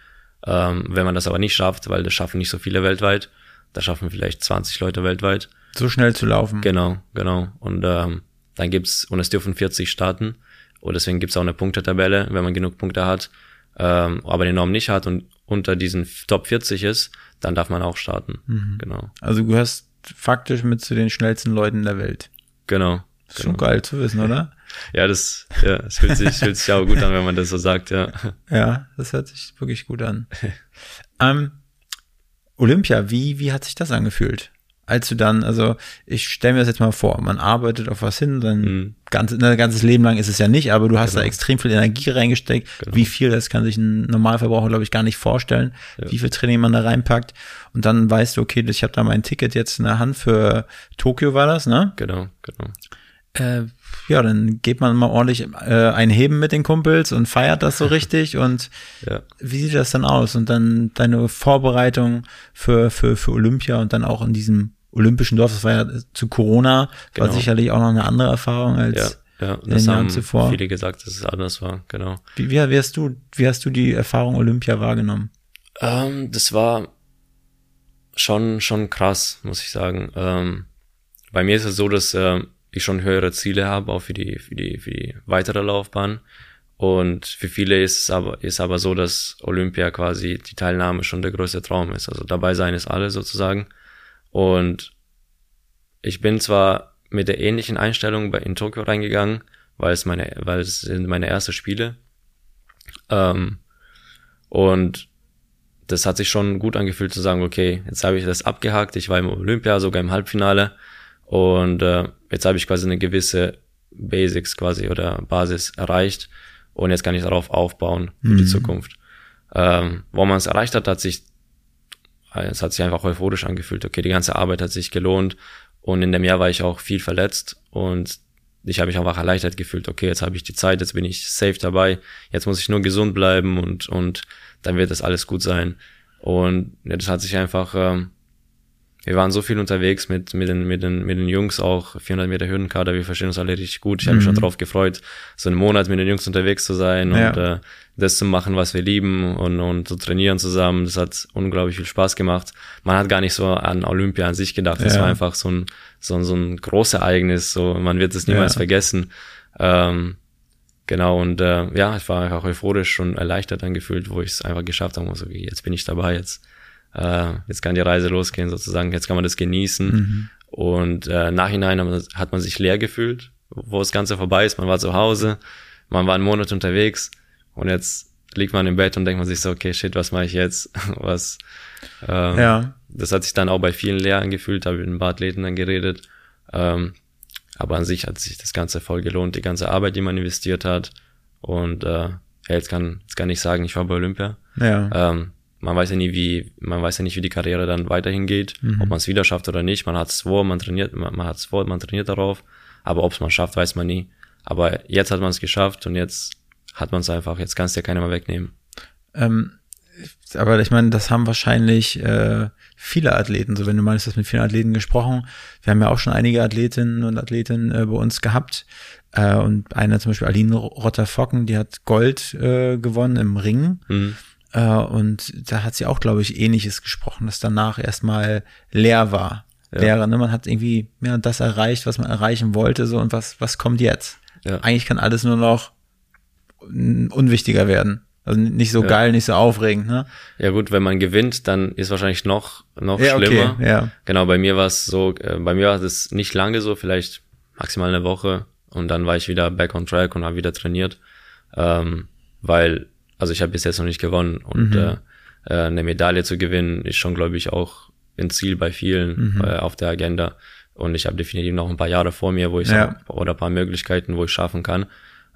Ähm, wenn man das aber nicht schafft, weil das schaffen nicht so viele weltweit, da schaffen vielleicht 20 Leute weltweit. So schnell zu laufen. Genau, genau. Und ähm, dann gibt's, und es dürfen 40 starten. Und deswegen gibt's auch eine Punktetabelle, wenn man genug Punkte hat. Ähm, aber die Norm nicht hat und unter diesen Top 40 ist, dann darf man auch starten. Genau. Also du gehörst faktisch mit zu den schnellsten Leuten der Welt. Genau. Ist Schon geil zu wissen, oder? Ja, das, ja, es fühlt sich, fühlt sich auch gut an, wenn man das so sagt, ja. Ja, das hört sich wirklich gut an. ähm, Olympia, wie, wie hat sich das angefühlt? Als du dann, also ich stelle mir das jetzt mal vor, man arbeitet auf was hin, dann Mhm. ganz, ein ganzes Leben lang ist es ja nicht, aber du hast da Genau. extrem viel Energie reingesteckt. Genau. Wie viel, das kann sich ein Normalverbraucher, glaube ich, gar nicht vorstellen, wie viel Training man da reinpackt. Und dann weißt du, okay, ich habe da mein Ticket jetzt in der Hand für Tokio war das, ne? Genau, genau. Äh, ja, dann geht man mal ordentlich äh, ein Heben mit den Kumpels und feiert das so richtig. Und Ja. wie sieht das dann aus? Und dann deine Vorbereitung für, für, für Olympia und dann auch in diesem olympischen Dorf, das war ja zu Corona, war Genau. sicherlich auch noch eine andere Erfahrung Ja, als ja, in den das Jahren zuvor. viele gesagt, dass es anders war, genau. Wie, wie, wie hast du, wie hast du die Erfahrung Olympia wahrgenommen? Ähm, das war schon, schon krass, muss ich sagen. Ähm, bei mir ist es so, dass ähm, ich schon höhere Ziele habe, auch für die, für die, für die weitere Laufbahn. Und für viele ist es aber, ist aber so, dass Olympia quasi die Teilnahme schon der größte Traum ist. Also dabei sein ist alles sozusagen. Und ich bin zwar mit der ähnlichen Einstellung bei, in Tokio reingegangen, weil es meine, weil es sind meine ersten Spiele. Ähm, und das hat sich schon gut angefühlt zu sagen, okay, jetzt habe ich das abgehakt, ich war im Olympia, sogar im Halbfinale und äh, jetzt habe ich quasi eine gewisse Basics quasi oder Basis erreicht und jetzt kann ich darauf aufbauen für mhm. die Zukunft. Ähm, wo man es erreicht hat, hat sich es hat sich einfach euphorisch angefühlt. Okay, die ganze Arbeit hat sich gelohnt und in dem Jahr war ich auch viel verletzt und ich habe mich einfach erleichtert gefühlt. Okay, jetzt habe ich die Zeit, jetzt bin ich safe dabei. Jetzt muss ich nur gesund bleiben und und dann wird das alles gut sein. Und ja, das hat sich einfach, ähm, wir waren so viel unterwegs mit, mit, den, mit, den, mit den Jungs auch, 400 Meter Hürdenkader, wir verstehen uns alle richtig gut. Ich habe mich schon mhm. drauf gefreut, so einen Monat mit den Jungs unterwegs zu sein ja. und äh, das zu machen, was wir lieben und, und zu trainieren zusammen. Das hat unglaublich viel Spaß gemacht. Man hat gar nicht so an Olympia an sich gedacht. Das ja. war einfach so ein, so, ein, so ein großes Ereignis. So, man wird es niemals ja. vergessen. Ähm, Genau, und äh, ja, ich war einfach euphorisch und erleichtert angefühlt, wo ich es einfach geschafft habe. So, okay, jetzt bin ich dabei, jetzt, äh, jetzt kann die Reise losgehen sozusagen, jetzt kann man das genießen. Mhm. Und äh, nachhinein hat man sich leer gefühlt, wo das Ganze vorbei ist. Man war zu Hause, man war einen Monat unterwegs und jetzt liegt man im Bett und denkt man sich so, okay, shit, was mache ich jetzt? was? Ähm, ja. Das hat sich dann auch bei vielen leer angefühlt, habe mit ein paar Athleten dann geredet. Ähm, aber an sich hat sich das Ganze voll gelohnt, die ganze Arbeit, die man investiert hat. Und äh, ja, jetzt kann, jetzt kann ich sagen, ich war bei Olympia. Ja. Ähm, man weiß ja nie, wie, man weiß ja nicht, wie die Karriere dann weiterhin geht, mhm. ob man es wieder schafft oder nicht. Man hat es vor, man trainiert, man, man hat es vor, man trainiert darauf. Aber ob es man schafft, weiß man nie. Aber jetzt hat man es geschafft und jetzt hat man es einfach, jetzt kannst du ja keiner mehr wegnehmen. Ähm, aber ich meine, das haben wahrscheinlich äh, viele Athleten, so wenn du meinst, du hast mit vielen Athleten gesprochen. Wir haben ja auch schon einige Athletinnen und Athletinnen äh, bei uns gehabt. Äh, und eine zum Beispiel Aline Rotter-Focken, die hat Gold äh, gewonnen im Ring. Mhm. Äh, und da hat sie auch, glaube ich, ähnliches gesprochen, dass danach erstmal leer war. Ja. Leere, ne? Man hat irgendwie ja, das erreicht, was man erreichen wollte, so und was, was kommt jetzt? Ja. Eigentlich kann alles nur noch unwichtiger werden. Also nicht so ja. geil, nicht so aufregend, ne? Ja gut, wenn man gewinnt, dann ist wahrscheinlich noch noch ja, schlimmer. Okay, ja. Genau, bei mir war es so, äh, bei mir war das nicht lange so, vielleicht maximal eine Woche und dann war ich wieder back on track und habe wieder trainiert, ähm, weil also ich habe bis jetzt noch nicht gewonnen und mhm. äh, äh eine Medaille zu gewinnen ist schon, glaube ich, auch ein Ziel bei vielen mhm. äh, auf der Agenda und ich habe definitiv noch ein paar Jahre vor mir, wo ich ja. Auch, oder ein paar Möglichkeiten, wo ich schaffen kann.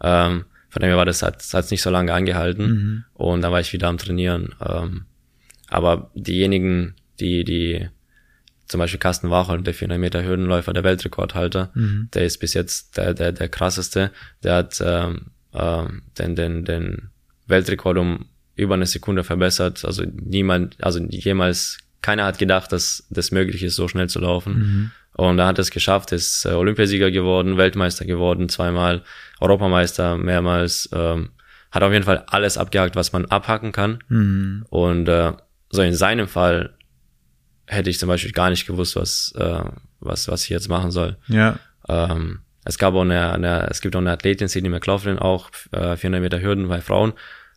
Ähm, von dem her war das hat es nicht so lange angehalten mhm. und dann war ich wieder am Trainieren. Ähm, aber diejenigen, die die zum Beispiel Carsten Wachholm, der 400 Meter Hürdenläufer, der Weltrekordhalter, mhm. der ist bis jetzt der der der krasseste. Der hat ähm, ähm, den den den Weltrekord um über eine Sekunde verbessert. Also niemand, also jemals keiner hat gedacht, dass das möglich ist, so schnell zu laufen. Mhm. Und er hat es geschafft, ist äh, Olympiasieger geworden, Weltmeister geworden, zweimal Europameister, mehrmals. Ähm, hat auf jeden Fall alles abgehakt, was man abhaken kann. Mhm. Und äh, so in seinem Fall hätte ich zum Beispiel gar nicht gewusst, was, äh, was, was ich jetzt machen soll. Ja. Ähm, es gab auch eine, eine, es gibt auch eine Athletin, Sidney McLaughlin, auch äh, 400 Meter Hürden bei Frauen,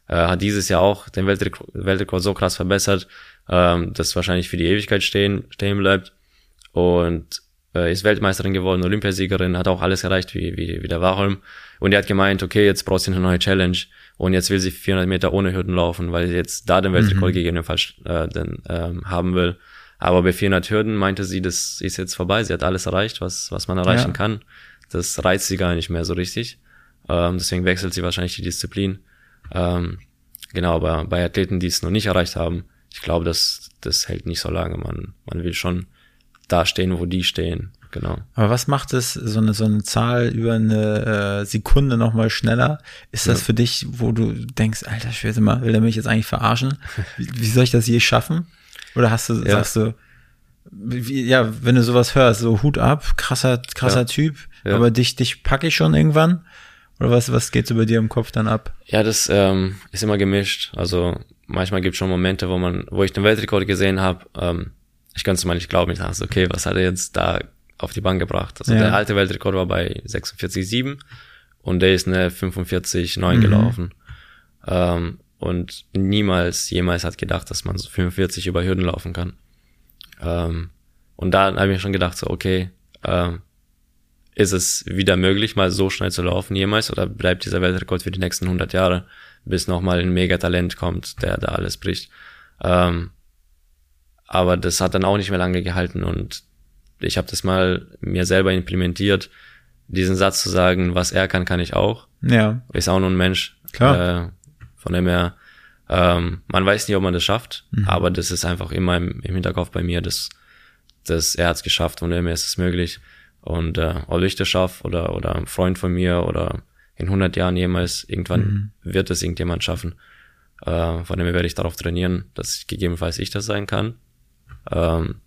äh, hat dieses Jahr auch den Weltrekord, Weltrekord so krass verbessert, ähm, dass wahrscheinlich für die Ewigkeit stehen, stehen bleibt. Und äh, ist Weltmeisterin geworden, Olympiasiegerin, hat auch alles erreicht wie, wie, wie der Warholm. Und er hat gemeint, okay, jetzt brauchst du eine neue Challenge. Und jetzt will sie 400 Meter ohne Hürden laufen, weil sie jetzt da den Weltrekord mhm. gegebenenfalls äh, den, ähm, haben will. Aber bei 400 Hürden meinte sie, das ist jetzt vorbei. Sie hat alles erreicht, was, was man erreichen ja. kann. Das reizt sie gar nicht mehr so richtig. Ähm, deswegen wechselt sie wahrscheinlich die Disziplin. Ähm, genau, aber bei Athleten, die es noch nicht erreicht haben, ich glaube, das, das hält nicht so lange. Man, man will schon da stehen, wo die stehen. Genau. Aber was macht es, so eine, so eine Zahl über eine äh, Sekunde nochmal schneller? Ist das ja. für dich, wo du denkst, alter Schwede mal, will er mich jetzt eigentlich verarschen? Wie, wie soll ich das je schaffen? Oder hast du, ja. sagst du, wie, ja, wenn du sowas hörst, so Hut ab, krasser, krasser ja. Typ, aber dich, dich packe ich schon irgendwann? Oder was, was geht so bei dir im Kopf dann ab? Ja, das ähm, ist immer gemischt. Also manchmal gibt es schon Momente, wo man, wo ich den Weltrekord gesehen habe, ähm, ich konnte es mal nicht glauben. Ich dachte, okay, was hat er jetzt da auf die Bank gebracht? Also ja. der alte Weltrekord war bei 46,7 und der ist eine 45, 9 Mhm. gelaufen. Ähm, und niemals, jemals hat gedacht, dass man so 45 über Hürden laufen kann. Ähm, und da habe ich mir schon gedacht, so, okay, ähm, ist es wieder möglich, mal so schnell zu laufen jemals oder bleibt dieser Weltrekord für die nächsten 100 Jahre, bis nochmal ein Megatalent kommt, der da alles bricht. Ähm, aber das hat dann auch nicht mehr lange gehalten und ich habe das mal mir selber implementiert, diesen Satz zu sagen, was er kann, kann ich auch. Ja, Ist auch nur ein Mensch. Klar. Äh, von dem her, ähm, man weiß nicht, ob man das schafft, aber das ist einfach immer im, im Hinterkopf bei mir, dass, dass er hat es geschafft, dem her ist es möglich. Und äh, ob ich das schaffe oder, oder ein Freund von mir oder in 100 Jahren jemals, irgendwann wird es irgendjemand schaffen. Äh, von dem her werde ich darauf trainieren, dass gegebenenfalls ich das sein kann. Ähm,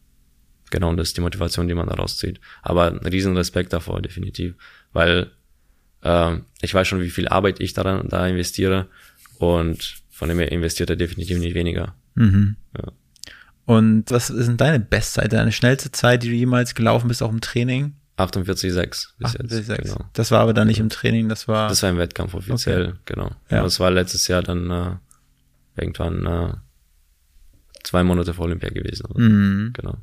genau, und das ist die Motivation, die man daraus zieht. Aber ein riesen Respekt davor, definitiv. Weil ähm, ich weiß schon, wie viel Arbeit ich daran da investiere und von dem her investiert er definitiv nicht weniger. Und was ist denn deine Bestzeit, deine schnellste Zeit, die du jemals gelaufen bist, auch im Training? 48,6 bis 48,6. jetzt. Genau. Das war aber dann nicht im Training, das war. Das war im Wettkampf offiziell, genau. Ja. Ja. Das war letztes Jahr dann äh, irgendwann äh, zwei Monate vor Olympia gewesen. Mhm. Genau.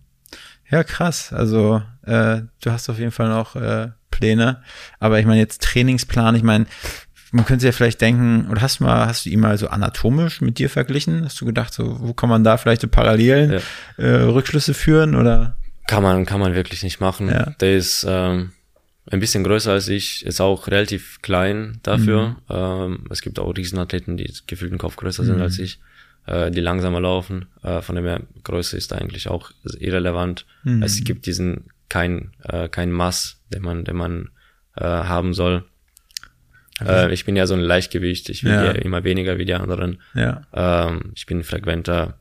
Ja, krass. Also äh, du hast auf jeden Fall noch äh, Pläne. Aber ich meine jetzt Trainingsplan, ich meine, man könnte sich ja vielleicht denken, oder hast du mal, hast du ihn mal so anatomisch mit dir verglichen? Hast du gedacht, so, wo kann man da vielleicht so Parallelen, Ja. äh, Rückschlüsse führen oder? Kann man, kann man wirklich nicht machen. Ja. Der ist ähm, ein bisschen größer als ich, ist auch relativ klein dafür. Ähm, es gibt auch Riesenathleten, die gefühlt einen Kopf größer sind als ich, äh, die langsamer laufen. Äh, von dem her, Größe ist da eigentlich auch irrelevant. Es gibt diesen kein, äh, kein Mass, den man, den man äh, haben soll. Äh, ich bin ja so ein Leichtgewicht, ich will Ja. immer weniger wie die anderen. Ja. Ähm, ich bin frequenter.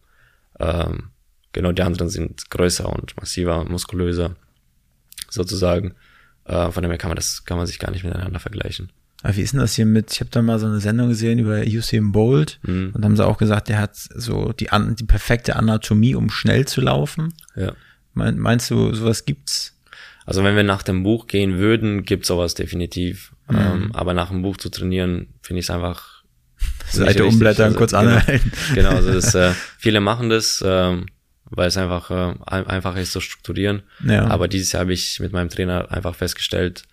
Ähm, genau, die anderen sind größer und massiver, muskulöser, sozusagen. Äh, von dem her kann man das, kann man sich gar nicht miteinander vergleichen. Aber wie ist denn das hier mit, ich habe da mal so eine Sendung gesehen über Usain Bolt Mhm. und haben sie auch gesagt, der hat so die, an, die perfekte Anatomie, um schnell zu laufen. Ja. Mein, meinst du, sowas gibt's? Also wenn wir nach dem Buch gehen würden, gibt sowas definitiv. Ähm, aber nach dem Buch zu trainieren, finde ich es einfach Seite umblättern, Also, kurz genau. anhalten. Genau, also das, äh, viele machen das, ähm, weil es einfach äh, ein- einfacher ist zu strukturieren. Ja. Aber dieses Jahr habe ich mit meinem Trainer einfach festgestellt,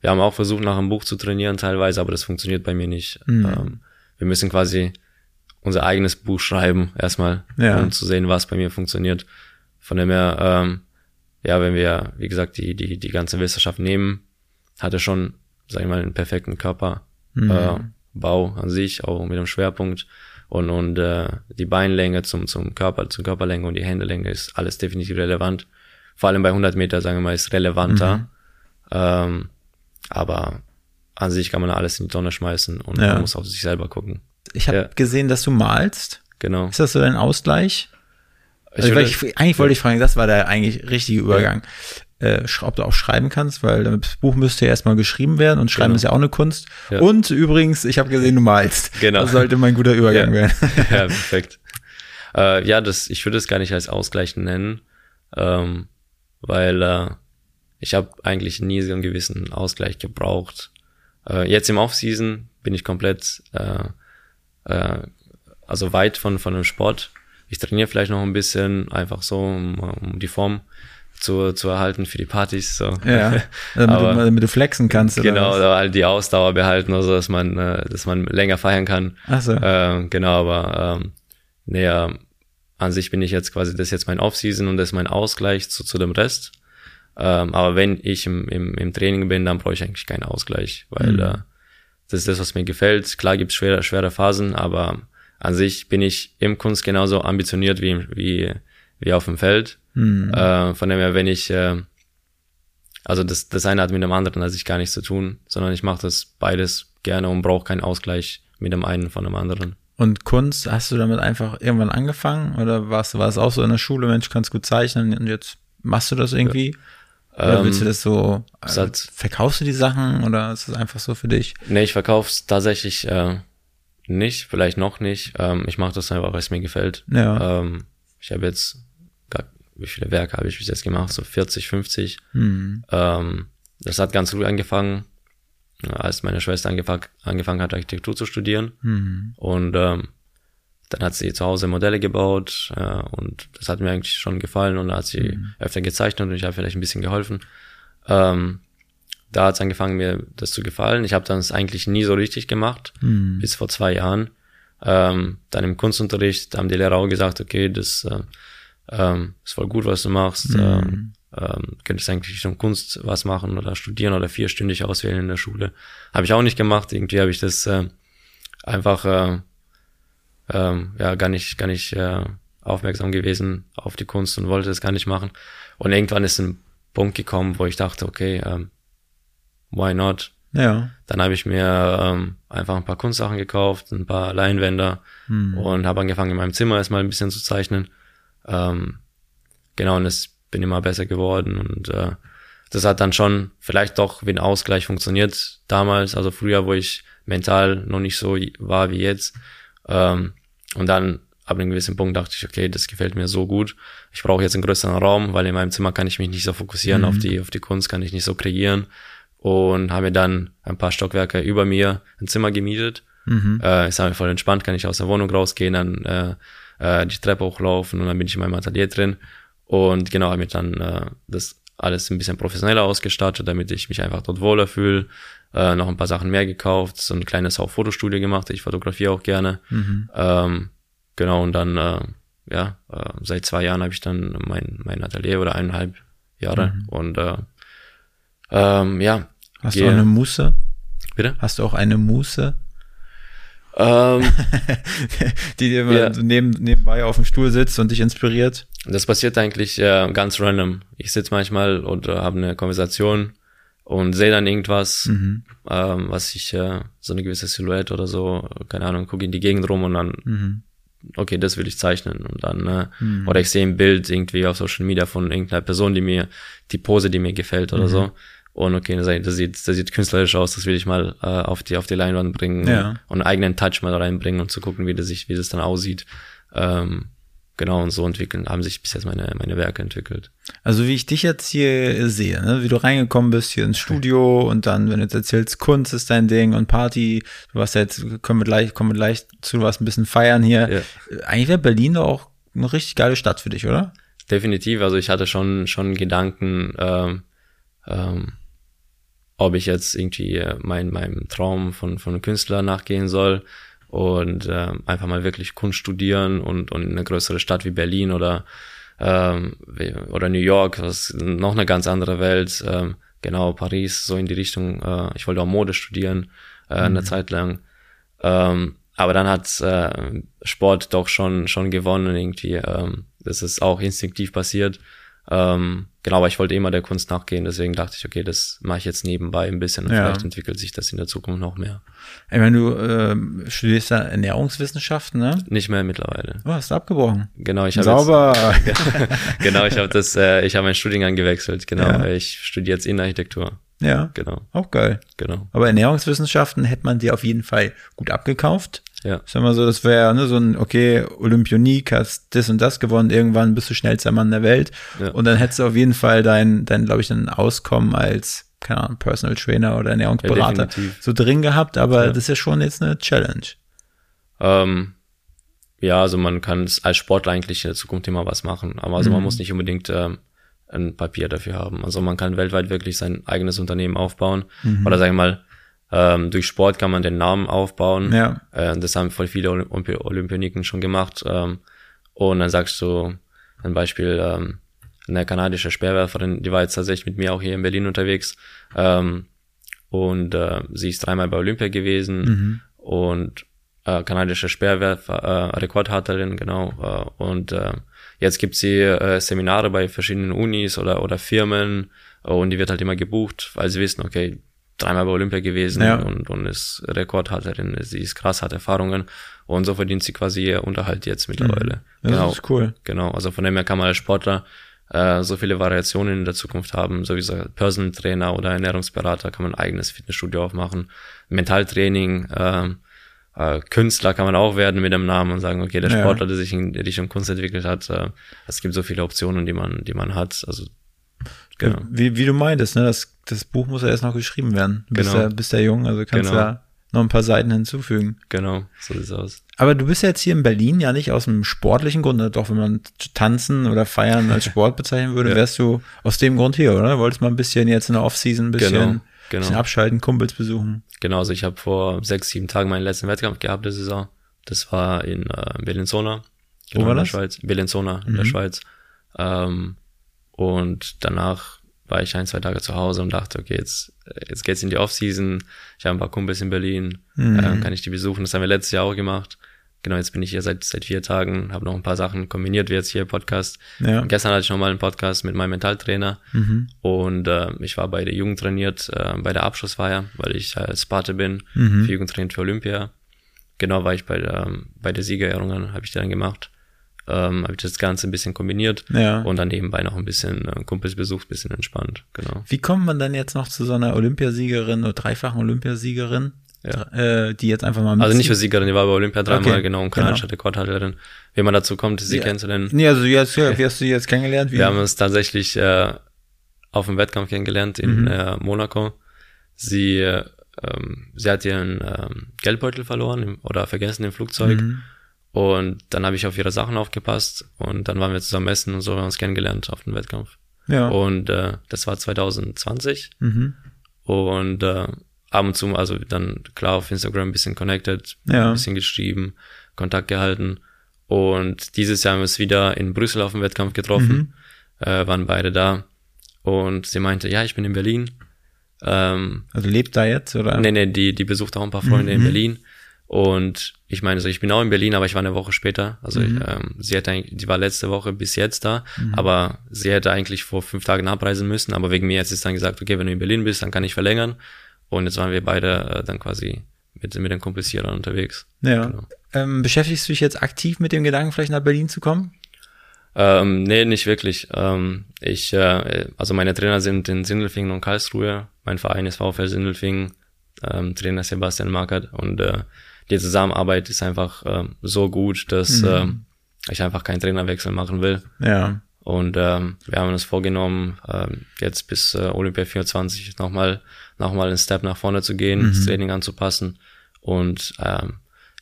wir haben auch versucht, nach dem Buch zu trainieren teilweise, aber das funktioniert bei mir nicht. Mhm. Ähm, wir müssen quasi unser eigenes Buch schreiben, erstmal, Ja. um zu sehen, was bei mir funktioniert. Von dem her, ähm, ja, wenn wir, wie gesagt, die, die, die ganze Wissenschaft nehmen, hat er schon, sag ich mal, einen perfekten Körperbau äh, Bau an sich, auch mit dem Schwerpunkt. Und, und äh, die Beinlänge zum, zum Körper, zur Körperlänge und die Händelänge ist alles definitiv relevant. Vor allem bei 100 Meter, sagen wir mal, ist relevanter. Ähm, aber an sich kann man alles in die Tonne schmeißen und Ja. man muss auf sich selber gucken. Ich habe Ja. gesehen, dass du malst. Genau. Ist das so dein Ausgleich? Also, würde- ich, eigentlich wollte ich fragen, das war der eigentlich richtige Übergang. Äh, ob du auch schreiben kannst, weil das Buch müsste ja erstmal geschrieben werden und schreiben Genau. ist ja auch eine Kunst. Ja. Und übrigens, ich habe gesehen, du malst. Genau. Das sollte mein guter Übergang Ja. werden. ja, perfekt. Äh, ja, das, ich würde es gar nicht als Ausgleich nennen, ähm, weil äh, ich habe eigentlich nie so einen gewissen Ausgleich gebraucht. Äh, jetzt im Offseason bin ich komplett äh, äh, also weit von von dem Sport. Ich trainiere vielleicht noch ein bisschen, einfach so, um, um die Form zu, zu erhalten für die Partys. So. Ja, damit, Aber- du, damit du flexen kannst. Genau, oder halt die Ausdauer behalten, also dass man, äh, dass man länger feiern kann. Ach so. Ähm, genau, aber ähm, nee, ähm, an sich bin ich jetzt quasi, das ist jetzt mein Off-Season und das ist mein Ausgleich zu, zu dem Rest. Ähm, aber wenn ich im, im, im Training bin, dann brauche ich eigentlich keinen Ausgleich, weil äh, das ist das, was mir gefällt. Klar gibt's schwere, schwere Phasen, aber an sich bin ich im Kunst genauso ambitioniert wie, wie, wie auf dem Feld. Äh, von dem her, wenn ich äh, also das, das eine hat mit dem anderen an sich gar nichts zu tun, sondern ich mache das beides gerne und brauche keinen Ausgleich mit dem einen von dem anderen. Und Kunst, hast du damit einfach irgendwann angefangen? Oder warst, war es auch so in der Schule, Mensch, kannst gut zeichnen und jetzt machst du das irgendwie? Oder willst du das so, äh, hat- verkaufst du die Sachen oder ist das einfach so für dich? Nee, ich verkaufe es tatsächlich äh, nicht, vielleicht noch nicht. Ähm, ich mache das einfach, weil es mir gefällt. Ja. Ähm, ich habe jetzt, wie viele Werke habe ich bis jetzt gemacht? So 40, 50. Hm. Ähm, das hat ganz früh angefangen. als meine Schwester angefang, angefangen hat, Architektur zu studieren. Mhm. Und ähm, dann hat sie zu Hause Modelle gebaut äh, und das hat mir eigentlich schon gefallen und da hat sie Mhm. öfter gezeichnet und ich habe vielleicht ein bisschen geholfen. Ähm, da hat es angefangen, mir das zu gefallen. Ich habe das eigentlich nie so richtig gemacht, Mhm. bis vor zwei Jahren. Ähm, dann im Kunstunterricht haben die Lehrer auch gesagt, okay, das äh, ähm, ist voll gut, was du machst. Mhm. Ähm, ähm, könntest eigentlich Richtung Kunst was machen oder studieren oder vierstündig auswählen in der Schule. Habe ich auch nicht gemacht. Irgendwie habe ich das äh, einfach äh, ähm, ja gar nicht gar nicht äh, aufmerksam gewesen auf die Kunst und wollte das gar nicht machen. Und irgendwann ist ein Punkt gekommen, wo ich dachte, okay, ähm, why not? Ja. Dann habe ich mir ähm, einfach ein paar Kunstsachen gekauft, ein paar Leinwänder Mhm. und habe angefangen in meinem Zimmer erstmal ein bisschen zu zeichnen. Ähm, genau, und es bin immer besser geworden und äh, das hat dann schon vielleicht doch wie ein Ausgleich funktioniert damals, also früher, wo ich mental noch nicht so war wie jetzt. Ähm, und dann ab einem gewissen Punkt dachte ich, okay, das gefällt mir so gut. Ich brauche jetzt einen größeren Raum, weil in meinem Zimmer kann ich mich nicht so fokussieren Mhm. auf die auf die Kunst, kann ich nicht so kreieren und habe mir dann ein paar Stockwerke über mir ein Zimmer gemietet. Mhm. Äh, ist einfach voll entspannt, kann ich aus der Wohnung rausgehen, dann äh, äh, die Treppe hochlaufen und dann bin ich in meinem Atelier drin. Und genau, habe mir dann äh, das alles ein bisschen professioneller ausgestattet, damit ich mich einfach dort wohler fühle. Äh, noch ein paar Sachen mehr gekauft, so ein kleines auch Fotostudio gemacht. Ich fotografiere auch gerne. Mhm. Ähm, genau, und dann, äh, ja, äh, seit zwei Jahren habe ich dann mein, mein Atelier oder eineinhalb Jahre. Mhm. Und äh, ähm, ja, Hast du gehe- auch eine Muße? bitte? Hast du auch eine Muße? Ähm, die dir Ja. neben, nebenbei auf dem Stuhl sitzt und dich inspiriert? Das passiert eigentlich äh, ganz random. Ich sitze manchmal und äh, habe eine Konversation und sehe dann irgendwas, Mhm. ähm, was ich, äh, so eine gewisse Silhouette oder so, keine Ahnung, gucke in die Gegend rum und dann, Mhm. okay, das will ich zeichnen. Und dann, äh, Mhm. oder ich sehe ein Bild irgendwie auf Social Media von irgendeiner Person, die mir, die Pose, die mir gefällt oder Mhm. so. Und okay, das, sieht, das sieht künstlerisch aus, das will ich mal äh, auf die auf die Leinwand bringen Ja. und, einen eigenen Touch mal reinbringen und zu gucken, wie das sich, wie das dann aussieht. Ähm, genau, und so entwickeln, haben sich bis jetzt meine, meine Werke entwickelt. Also wie ich dich jetzt hier sehe, ne? wie du reingekommen bist hier ins Studio und dann, wenn du jetzt erzählst, Kunst ist dein Ding und Party, du warst ja jetzt, kommen wir gleich, kommen wir gleich zu, warst ein bisschen feiern hier. Ja. Eigentlich wäre Berlin doch auch eine richtig geile Stadt für dich, oder? Definitiv, also ich hatte schon, schon Gedanken, ähm, ähm, ob ich jetzt irgendwie äh, mein, meinem Traum von, von Künstler nachgehen soll und ähm, einfach mal wirklich Kunst studieren und, und in eine größere Stadt wie Berlin oder, ähm, oder New York, das ist noch eine ganz andere Welt, ähm, genau, Paris, so in die Richtung, äh, ich wollte auch Mode studieren, äh, eine Zeit lang. Ähm, aber dann hat äh, Sport doch schon schon gewonnen irgendwie. Ähm, das ist auch instinktiv passiert. Ähm, genau, aber ich wollte immer der Kunst nachgehen, deswegen dachte ich, okay, das mache ich jetzt nebenbei ein bisschen und Ja. vielleicht entwickelt sich das in der Zukunft noch mehr. Ich meine, du ähm, studierst ja Ernährungswissenschaften, ne? Nicht mehr mittlerweile. Oh, hast du abgebrochen. Genau, ich habe Sauber. Jetzt, genau, ich habe das, äh, ich habe meinen Studiengang gewechselt. Genau, Ja. ich studiere jetzt Innenarchitektur. ja, Genau, auch geil. genau. Aber Ernährungswissenschaften hätte man dir auf jeden Fall gut abgekauft. Ja, Ich sag mal so, das wäre ne, so ein, okay, Olympionik, hast das und das gewonnen, irgendwann bist du schnellster Mann der Welt. Ja. Und dann hättest du auf jeden Fall dein, dein glaube ich, ein Auskommen als, keine Ahnung, Personal Trainer oder Ernährungsberater Ja, so drin gehabt, aber Ja. das ist ja schon jetzt eine Challenge. Ähm, ja, also man kann es als Sportler eigentlich in der Zukunft immer was machen, aber also man Mhm. muss nicht unbedingt ähm, ein Papier dafür haben. Also man kann weltweit wirklich sein eigenes Unternehmen aufbauen Mhm. oder sagen wir mal ähm, durch Sport kann man den Namen aufbauen. Ja. Äh, das haben voll viele Olympi Olympioniken schon gemacht. Ähm, und dann sagst du ein Beispiel, ähm, eine kanadische Speerwerferin, die war jetzt tatsächlich mit mir auch hier in Berlin unterwegs. Ähm, und äh, sie ist dreimal bei Olympia gewesen Mhm. und äh, kanadische Speerwerfer, äh, Rekordhalterin, genau. Äh, und äh, jetzt gibt sie äh, Seminare bei verschiedenen Unis oder, oder Firmen und die wird halt immer gebucht, weil sie wissen, okay, dreimal bei Olympia gewesen Ja. und, und ist Rekordhalterin, sie ist krass, hat Erfahrungen und so verdient sie quasi ihr Unterhalt jetzt mittlerweile. Das Genau. ist cool. Genau, also von dem her kann man als Sportler äh, so viele Variationen in der Zukunft haben, so wie so Personal Trainer oder Ernährungsberater kann man ein eigenes Fitnessstudio aufmachen, Mentaltraining, ähm, äh, Künstler kann man auch werden mit dem Namen und sagen, okay, der Ja. Sportler, der sich in Richtung Kunst entwickelt hat, äh, es gibt so viele Optionen, die man, die man hat, also Genau. Wie, wie du meintest, ne? Das, das Buch muss ja erst noch geschrieben werden. Bist, Genau. ja, bist ja jung, also kannst Genau. ja noch ein paar Seiten hinzufügen. Genau, so sieht's aus. Aber du bist ja jetzt hier in Berlin ja nicht aus einem sportlichen Grund, ne? doch wenn man Tanzen oder Feiern als Sport bezeichnen würde, Ja. wärst du aus dem Grund hier, oder? Wolltest mal ein bisschen jetzt in der Offseason ein bisschen, Genau, genau. bisschen abschalten, Kumpels besuchen. Genau, also ich habe vor sechs, sieben Tagen meinen letzten Wettkampf gehabt der Saison. Das war in äh, Bellinzona. Wo war in der das? Schweiz. Bellinzona in der Schweiz. Ähm, und danach war ich ein, zwei Tage zu Hause und dachte, okay, jetzt, jetzt geht's in die Offseason. Ich habe ein paar Kumpels in Berlin. Ähm, kann ich die besuchen? Das haben wir letztes Jahr auch gemacht. Genau, jetzt bin ich hier seit, seit vier Tagen, habe noch ein paar Sachen kombiniert, wie jetzt hier Podcast. Ja. Und gestern hatte ich noch mal einen Podcast mit meinem Mentaltrainer und äh, ich war bei der Jugend trainiert, äh, bei der Abschlussfeier, weil ich äh, Sparte bin, für Jugend trainiert für Olympia. Genau war ich bei der, bei der Siegerehrung, habe ich die dann gemacht. Ähm, habe ich das Ganze ein bisschen kombiniert Ja. und dann nebenbei noch ein bisschen äh, Kumpels besucht, bisschen entspannt, genau. Wie kommt man dann jetzt noch zu so einer Olympiasiegerin oder dreifachen Olympiasiegerin, äh, die jetzt einfach mal Also nicht mitzieht? für Siegerin, die war bei Olympia dreimal, Okay, genau, und genau. kanadische Rekordhalterin. Wie man dazu kommt, sie Ja. kennenzulernen. Nee, also jetzt, ja, wie hast du die jetzt kennengelernt? Wie? Wir haben uns tatsächlich äh, auf dem Wettkampf kennengelernt in Mhm. äh, Monaco. Sie, äh, ähm, sie hat ihren ähm, Geldbeutel verloren im, oder vergessen im Flugzeug. Mhm. Und dann habe ich auf ihre Sachen aufgepasst und dann waren wir zusammen essen und so haben wir uns kennengelernt auf dem Wettkampf. ja. Und äh, das war 2020. Mhm. Und äh, ab und zu, also dann klar auf Instagram ein bisschen connected, Ja. ein bisschen geschrieben, Kontakt gehalten. Und dieses Jahr haben wir es wieder in Brüssel auf dem Wettkampf getroffen, äh, waren beide da. Und sie meinte, ja, ich bin in Berlin. Ähm, Also lebt da jetzt, oder? nee, nee, die, die besucht auch ein paar Freunde in Berlin. Und ich meine so, ich bin auch in Berlin, aber ich war eine Woche später. Also ich, ähm, sie hätte eigentlich, die war letzte Woche bis jetzt da, aber sie hätte eigentlich vor fünf Tagen abreisen müssen. Aber wegen mir hat sie dann gesagt, okay, wenn du in Berlin bist, dann kann ich verlängern. Und jetzt waren wir beide äh, dann quasi mit, mit den Kumpels hier dann unterwegs. Ja. Genau. Ähm, beschäftigst du dich jetzt aktiv mit dem Gedanken, vielleicht nach Berlin zu kommen? Ähm, nee, nicht wirklich. Ähm, ich, äh, also meine Trainer sind in Sindelfingen und Karlsruhe. Mein Verein ist VfL Sindelfingen. Ähm, Trainer Sebastian Markert und äh, die Zusammenarbeit ist einfach ähm, so gut, dass ähm, ich einfach keinen Trainerwechsel machen will. Ja. Und ähm, wir haben uns vorgenommen, ähm, jetzt bis äh, Olympia 24 nochmal noch mal einen Step nach vorne zu gehen, das Training anzupassen. Und ähm,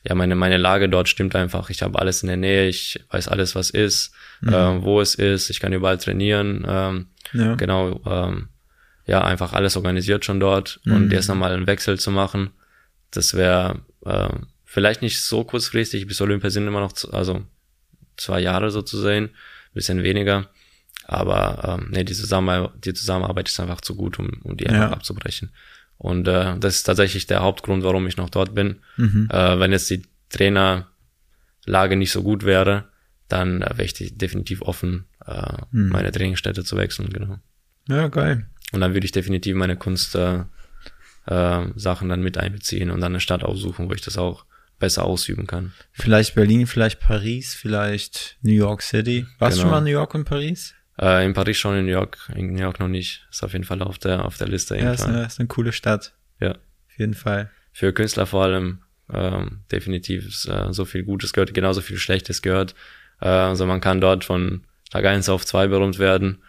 ja, meine, meine Lage dort stimmt einfach. Ich habe alles in der Nähe, ich weiß alles, was ist, äh, wo es ist, ich kann überall trainieren. Ähm, Ja. Genau, ähm, ja, einfach alles organisiert schon dort. Und jetzt nochmal einen Wechsel zu machen, das wäre äh, vielleicht nicht so kurzfristig, bis Olympia sind immer noch, also zwei Jahre so zu sehen, bisschen weniger. Aber ähm, nee, die, Zusammenarbeit, die Zusammenarbeit ist einfach zu gut, um, um die einfach Ja. abzubrechen. Und äh, das ist tatsächlich der Hauptgrund, warum ich noch dort bin. Mhm. Äh, wenn jetzt die Trainerlage nicht so gut wäre, dann äh, wäre ich definitiv offen, äh, Mhm. meine Trainingsstätte zu wechseln, genau. Ja, geil. Und dann würde ich definitiv meine Kunst äh, äh, Sachen dann mit einbeziehen und dann eine Stadt aussuchen, wo ich das auch besser ausüben kann. Vielleicht Berlin, vielleicht Paris, vielleicht New York City. Warst du Genau. schon mal in New York und Paris? Äh, in Paris schon, in New York, in New York noch nicht. Ist auf jeden Fall auf der auf der Liste. Ja, ist eine, ist eine coole Stadt. ja. Auf jeden Fall. Für Künstler vor allem ähm, definitiv ist, äh, so viel Gutes gehört, genauso viel Schlechtes gehört. Äh, also man kann dort von Tag eins auf zwei berühmt werden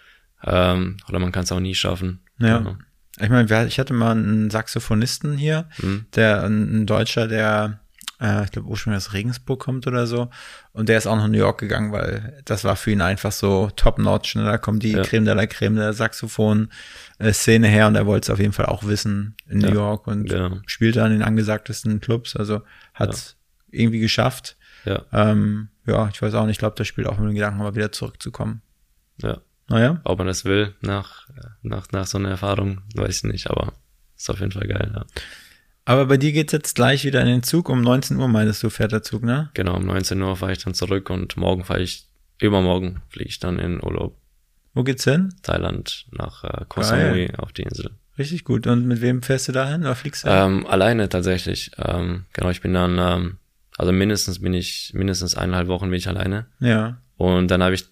ähm, oder man kann es auch nie schaffen. Ja. Genau. Ich meine, ich hatte mal einen Saxophonisten hier, Mhm. der ein, Deutscher, der äh, ich glaube ursprünglich aus Regensburg kommt oder so, und der ist auch nach New York gegangen, weil das war für ihn einfach so top-notch. Ne? Da kommt die Ja. Creme de la Creme der Saxophon-Szene her und er wollte es auf jeden Fall auch wissen in New Ja, York und genau. spielte an den angesagtesten Clubs, also hat es irgendwie geschafft. Ja, Ähm, ja, ich weiß auch nicht, ich glaube, der spielt auch mit dem Gedanken, mal wieder zurückzukommen. ja. Naja, Ob man das will nach, nach, nach so einer Erfahrung, weiß ich nicht, aber ist auf jeden Fall geil, ja. aber bei dir geht's jetzt gleich wieder in den Zug. Um 19 Uhr meintest du, fährt der Zug, ne? Genau, um 19 Uhr fahre ich dann zurück und morgen fahre ich, übermorgen fliege ich dann in Urlaub, Wo geht's hin? Thailand, nach äh, Koh Samui auf die Insel. Richtig gut. Und mit wem fährst du dahin oder fliegst du? Ähm, alleine tatsächlich. Ähm, genau, ich bin dann, ähm, also mindestens bin ich, mindestens eineinhalb Wochen bin ich alleine. ja. Und dann habe ich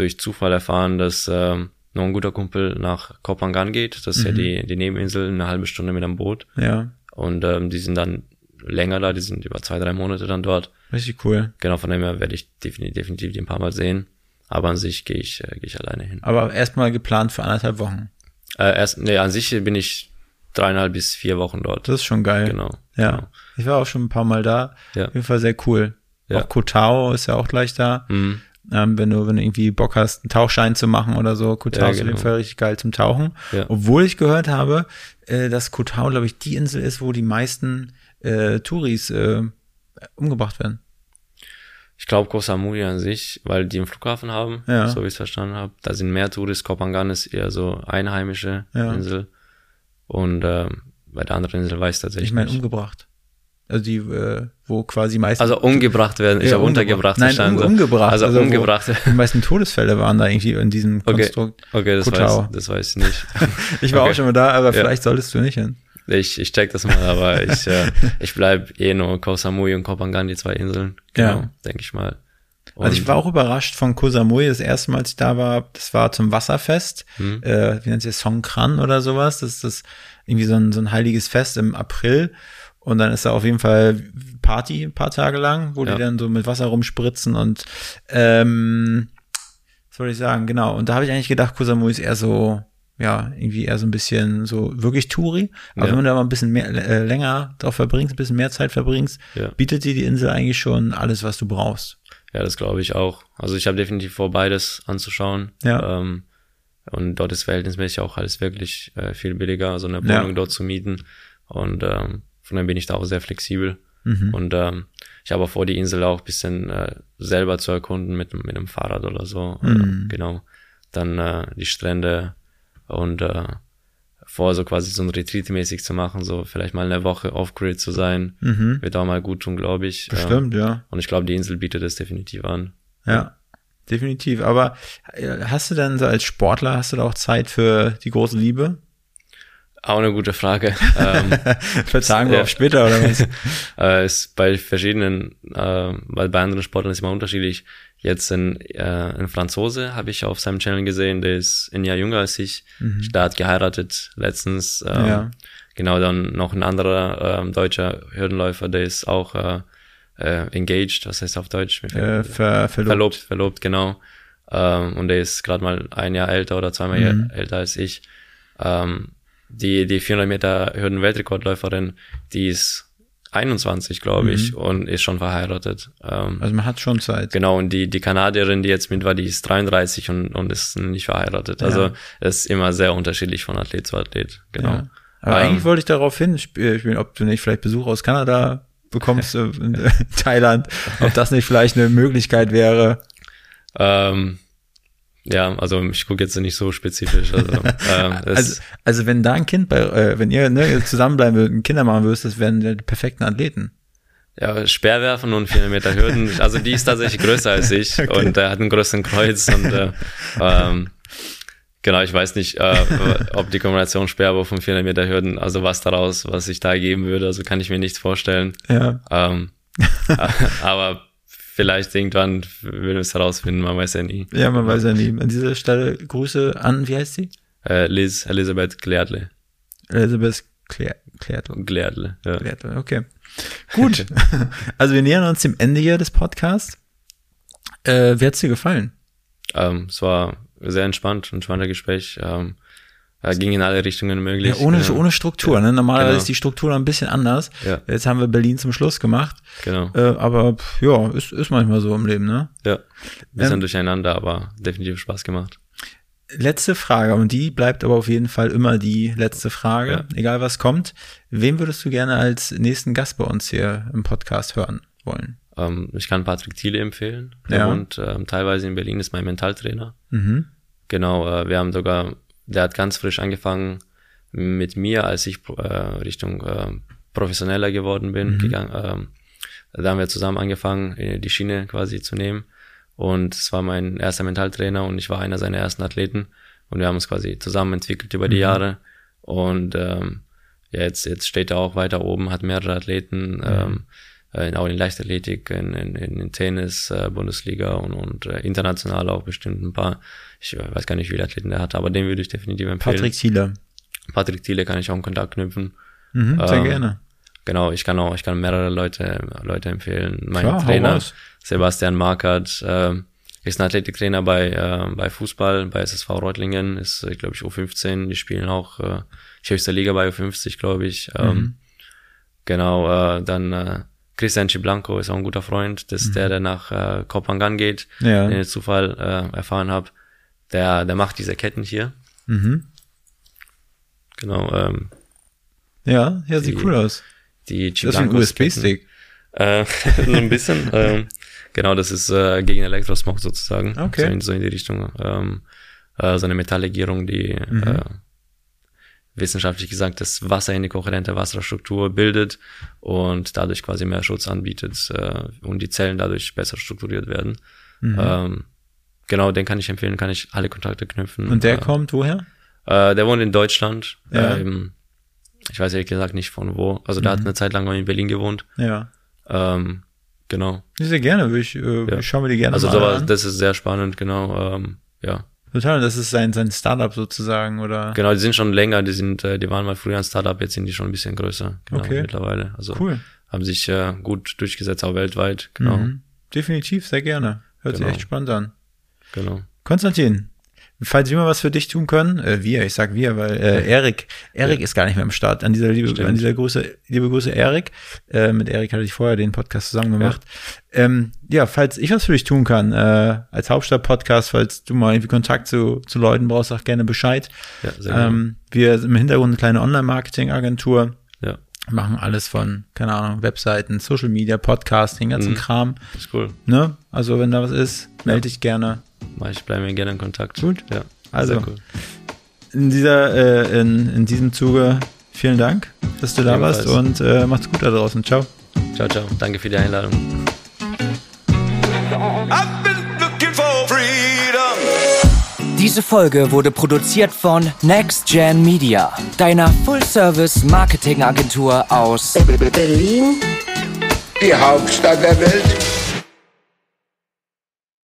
durch Zufall erfahren, dass ähm, noch ein guter Kumpel nach Koh Phangan geht. Das ist ja die, die Nebeninsel, eine halbe Stunde mit einem Boot. Ja. Und ähm, die sind dann länger da, die sind über zwei, drei Monate dann dort. Richtig cool. Genau, von dem her werde ich definitiv, definitiv die ein paar Mal sehen. aber an sich gehe ich, äh, gehe ich alleine hin. Aber erstmal geplant für anderthalb Wochen. Äh, erst, nee, an sich bin ich dreieinhalb bis vier Wochen dort. Das ist schon geil. Genau. Ja. Genau. Ich war auch schon ein paar Mal da. Ja. Auf jeden Fall sehr cool. Ja. Auch Kotao ist ja auch gleich da. Mhm. Ähm, wenn du, wenn du irgendwie Bock hast, einen Tauchschein zu machen oder so. Kotao Ja, ist auf jeden genau. Fall richtig geil zum Tauchen. Ja. Obwohl ich gehört habe, äh, dass Kotao, glaube ich, die Insel ist, wo die meisten äh, Touris äh, umgebracht werden. Ich glaube Koh Samui an sich, weil die einen Flughafen haben, Ja. so wie ich es verstanden habe. Da sind mehr Touristen. Kopangan ist eher so einheimische Ja. Insel. Und ähm, bei der anderen Insel weiß ich tatsächlich Ich meine umgebracht. Also die, äh, wo quasi meisten Also umgebracht werden. Ich Ja, habe untergebracht Nein, um, umgebracht. Also, wo umgebracht. Die meisten Todesfälle waren da irgendwie in diesem Okay, Konstrukt. okay das, Kotau. weiß, das weiß ich nicht. Ich war Okay. auch schon mal da, aber Ja. vielleicht solltest du nicht hin. Ich, ich check das mal, aber ich, äh, ich bleib eh nur Koh Samui und Kopangan, die zwei Inseln. Genau, Ja. denke ich mal. Also ich Und- war auch überrascht von Koh Samui. Das erste Mal, als ich da war, das war zum Wasserfest. Hm. Äh, wie nennt sich das? Songkran oder sowas. Das ist das irgendwie so ein, so ein heiliges Fest im April. Und dann ist da auf jeden Fall Party ein paar Tage lang, wo Ja. die dann so mit Wasser rumspritzen und ähm, was soll ich sagen, genau. Und da habe ich eigentlich gedacht, Koh Samui ist eher so, ja, irgendwie eher so ein bisschen so wirklich Touri. Aber Ja. wenn du da mal ein bisschen mehr, äh, länger drauf verbringst, ein bisschen mehr Zeit verbringst, Ja. bietet dir die Insel eigentlich schon alles, was du brauchst. Ja, das glaube ich auch. Also ich habe definitiv vor, beides anzuschauen. Ja. Ähm, und dort ist verhältnismäßig auch alles wirklich äh, viel billiger, so eine. Wohnung dort zu mieten. Und ähm, von daher bin ich da auch sehr flexibel. Mhm. Und ähm, ich habe auch vor, die Insel auch ein bisschen äh, selber zu erkunden mit, mit einem Fahrrad oder so. Mhm. Äh, genau. Dann äh, die Strände und äh, vor, so quasi so ein Retreat-mäßig zu machen, so vielleicht mal eine Woche off-grid zu sein, Mhm. wird auch mal gut tun, glaube ich. Ähm, Bestimmt, ja. und ich glaube, die Insel bietet es definitiv an. Ja, definitiv. Aber äh, hast du denn so als Sportler, hast du da auch Zeit für die große Liebe? Auch eine gute Frage. ähm, Verzagen wir Ja. auf später oder was? äh, ist bei verschiedenen, äh, weil bei anderen Sportlern ist immer unterschiedlich. Jetzt ein, äh, ein Franzose habe ich auf seinem Channel gesehen, der ist ein Jahr jünger als ich. Der hat geheiratet letztens. Ähm, Mhm. Ja. Genau, dann noch ein anderer ähm, deutscher Hürdenläufer, der ist auch äh, äh, engaged, was heißt auf Deutsch? Äh, ver, verlobt. verlobt, verlobt, genau. Ähm, und der ist gerade mal ein Jahr älter oder zweimal Mhm. Älter als ich. Ähm, die, die 400 Meter Hürden-Weltrekordläuferin, die ist 21, glaube ich, und ist schon verheiratet. Ähm, Also man hat schon Zeit. genau, und die, die Kanadierin, die jetzt mit war, die ist 33 und, und ist nicht verheiratet. Also es ist immer sehr unterschiedlich von Athlet zu Athlet. Genau. Ja. Aber Ähm, eigentlich wollte ich darauf hin, sp- spielen, ob du nicht vielleicht Besuch aus Kanada bekommst äh, in äh, Thailand, ob das nicht vielleicht eine Möglichkeit wäre. Ähm, ja, also ich gucke jetzt nicht so spezifisch. Also, ähm, Also, also wenn da ein Kind bei, äh, wenn ihr ne, zusammenbleiben würdet, und Kinder machen würdest, das wären die perfekten Athleten. Ja, Speerwerfen und 400 Meter Hürden. Also die ist tatsächlich größer als ich und er hat einen größeren Kreuz und äh, ähm, genau, ich weiß nicht, äh, ob die Kombination Speerwurf und 400 Meter Hürden, also was daraus, was sich da geben würde, also kann ich mir nichts vorstellen. Ja. Ähm, aber vielleicht irgendwann würden wir es herausfinden, man weiß ja nie. Ja, man weiß ja nie. An dieser Stelle Grüße an, wie heißt sie? Äh, Liz, Elisabeth Gleadle. Elisabeth Claire, Claire, Gleadle, ja. Claire, okay. Gut. Also wir nähern uns dem Ende hier des Podcasts. Äh, wie hat's dir gefallen? Ähm, es war sehr entspannt, ein spannender Gespräch. Ähm, er ging in alle Richtungen möglich. Ja, ohne, Genau. ohne Struktur. Ne? Normalerweise Genau. ist die Struktur ein bisschen anders. Ja. Jetzt haben wir Berlin zum Schluss gemacht. Genau. Äh, aber pff, ja, ist, ist manchmal so im Leben, ne? Ja, bisschen Ähm, durcheinander, aber definitiv Spaß gemacht. Letzte Frage, und die bleibt aber auf jeden Fall immer die letzte Frage, Ja. egal was kommt. Wen würdest du gerne als nächsten Gast bei uns hier im Podcast hören wollen? Ähm, ich kann Patrick Thiele empfehlen. Ja. wohnt ähm, teilweise in Berlin, ist mein Mentaltrainer. Mhm. Genau, äh, wir haben sogar, der hat ganz frisch angefangen mit mir, als ich äh, Richtung äh, professioneller geworden bin, gegangen. Ähm, da haben wir zusammen angefangen, äh, die Schiene quasi zu nehmen. Und es war mein erster Mentaltrainer und ich war einer seiner ersten Athleten. Und wir haben uns quasi zusammen entwickelt über die Jahre. Und ähm, ja, jetzt, jetzt steht er auch weiter oben, hat mehrere Athleten, ähm, äh, auch in Leichtathletik, in, in, in Tennis, äh, Bundesliga und, und äh, international auch bestimmt ein paar. Ich weiß gar nicht, wie viele Athleten er hat, aber den würde ich definitiv empfehlen. Patrick Thiele. Patrick Thiele kann ich auch in Kontakt knüpfen. Mhm, sehr Ähm, gerne. Genau, ich kann auch, ich kann mehrere Leute, Leute empfehlen. Mein Klar, Trainer. Sebastian Markert, ähm, ist ein Athletiktrainer bei, äh, bei Fußball, bei SSV Reutlingen, ist, äh, glaube ich, U15. Die spielen auch äh, höchste Liga bei U50, glaube ich. Ähm, Mhm. Genau, äh, dann äh, Christian Ciblanco ist auch ein guter Freund. Das ist der, der nach äh, Kopangan geht, Mhm. Ja. den ich Zufall äh, erfahren habe. Der, der macht diese Ketten hier. Mhm. Genau, ähm, Ja, ja, sieht Die- cool aus. die Das ist ein. USB-Stick. Äh, so ein bisschen. ähm, genau, das ist äh, gegen Elektrosmog sozusagen. Okay. So in, so in die Richtung. Ähm, äh, so eine Metalllegierung, die Mhm. äh, wissenschaftlich gesagt das Wasser in die kohärente Wasserstruktur bildet und dadurch quasi mehr Schutz anbietet äh, und die Zellen dadurch besser strukturiert werden. Mhm. Ähm, genau, den kann ich empfehlen, kann ich alle Kontakte knüpfen. Und der äh, kommt woher? äh, der wohnt in Deutschland. Ja. Äh, eben, ich weiß ehrlich gesagt nicht von wo. Also der hat eine Zeit lang mal in Berlin gewohnt. Ja. Ähm, genau. Sehr gerne, würde ich, äh, Ja. ich schaue mir die gerne Also mal sowas, an. das ist sehr spannend, genau. Ähm, ja, Total, das ist sein, sein Startup sozusagen, oder? genau. Die sind schon länger. Die sind, äh, die waren mal früher ein Startup. Jetzt sind die schon ein bisschen größer. Genau, Okay. mittlerweile. Also Cool. haben sich äh, gut durchgesetzt, auch weltweit. Genau, Mhm. Definitiv, sehr gerne. Hört Genau. sich echt spannend an. genau. Konstantin, falls wir mal was für dich tun können, äh, wir, ich sag wir, weil äh, Erik, Erik Ja. ist gar nicht mehr am Start. An dieser liebe, Stimmt. an dieser Grüße, liebe Grüße Erik. Äh, mit Erik hatte ich vorher den Podcast zusammen gemacht. Ähm, ja, falls ich was für dich tun kann, äh, als Hauptstadt-Podcast, falls du mal irgendwie Kontakt zu, zu Leuten brauchst, sag gerne Bescheid. Ja, sehr gerne. Ähm, wir sind im Hintergrund eine kleine Online-Marketing-Agentur, Ja, machen alles von, keine Ahnung, Webseiten, Social Media, Podcasting, ganzen Mhm. Kram. ist cool. Ne? Also wenn da was ist, melde dich gerne. Ich bleibe mir gerne in Kontakt. Gut. Ja, Also. sehr cool. In dieser, äh, in, in diesem Zuge vielen Dank, dass du da Ebenfalls. warst und äh, macht's gut da draußen. Ciao. Ciao, ciao. Danke für die Einladung. I've been looking for freedom. Diese Folge wurde produziert von Next Gen Media, deiner Full-Service-Marketing-Agentur aus Die Hauptstadt der Welt.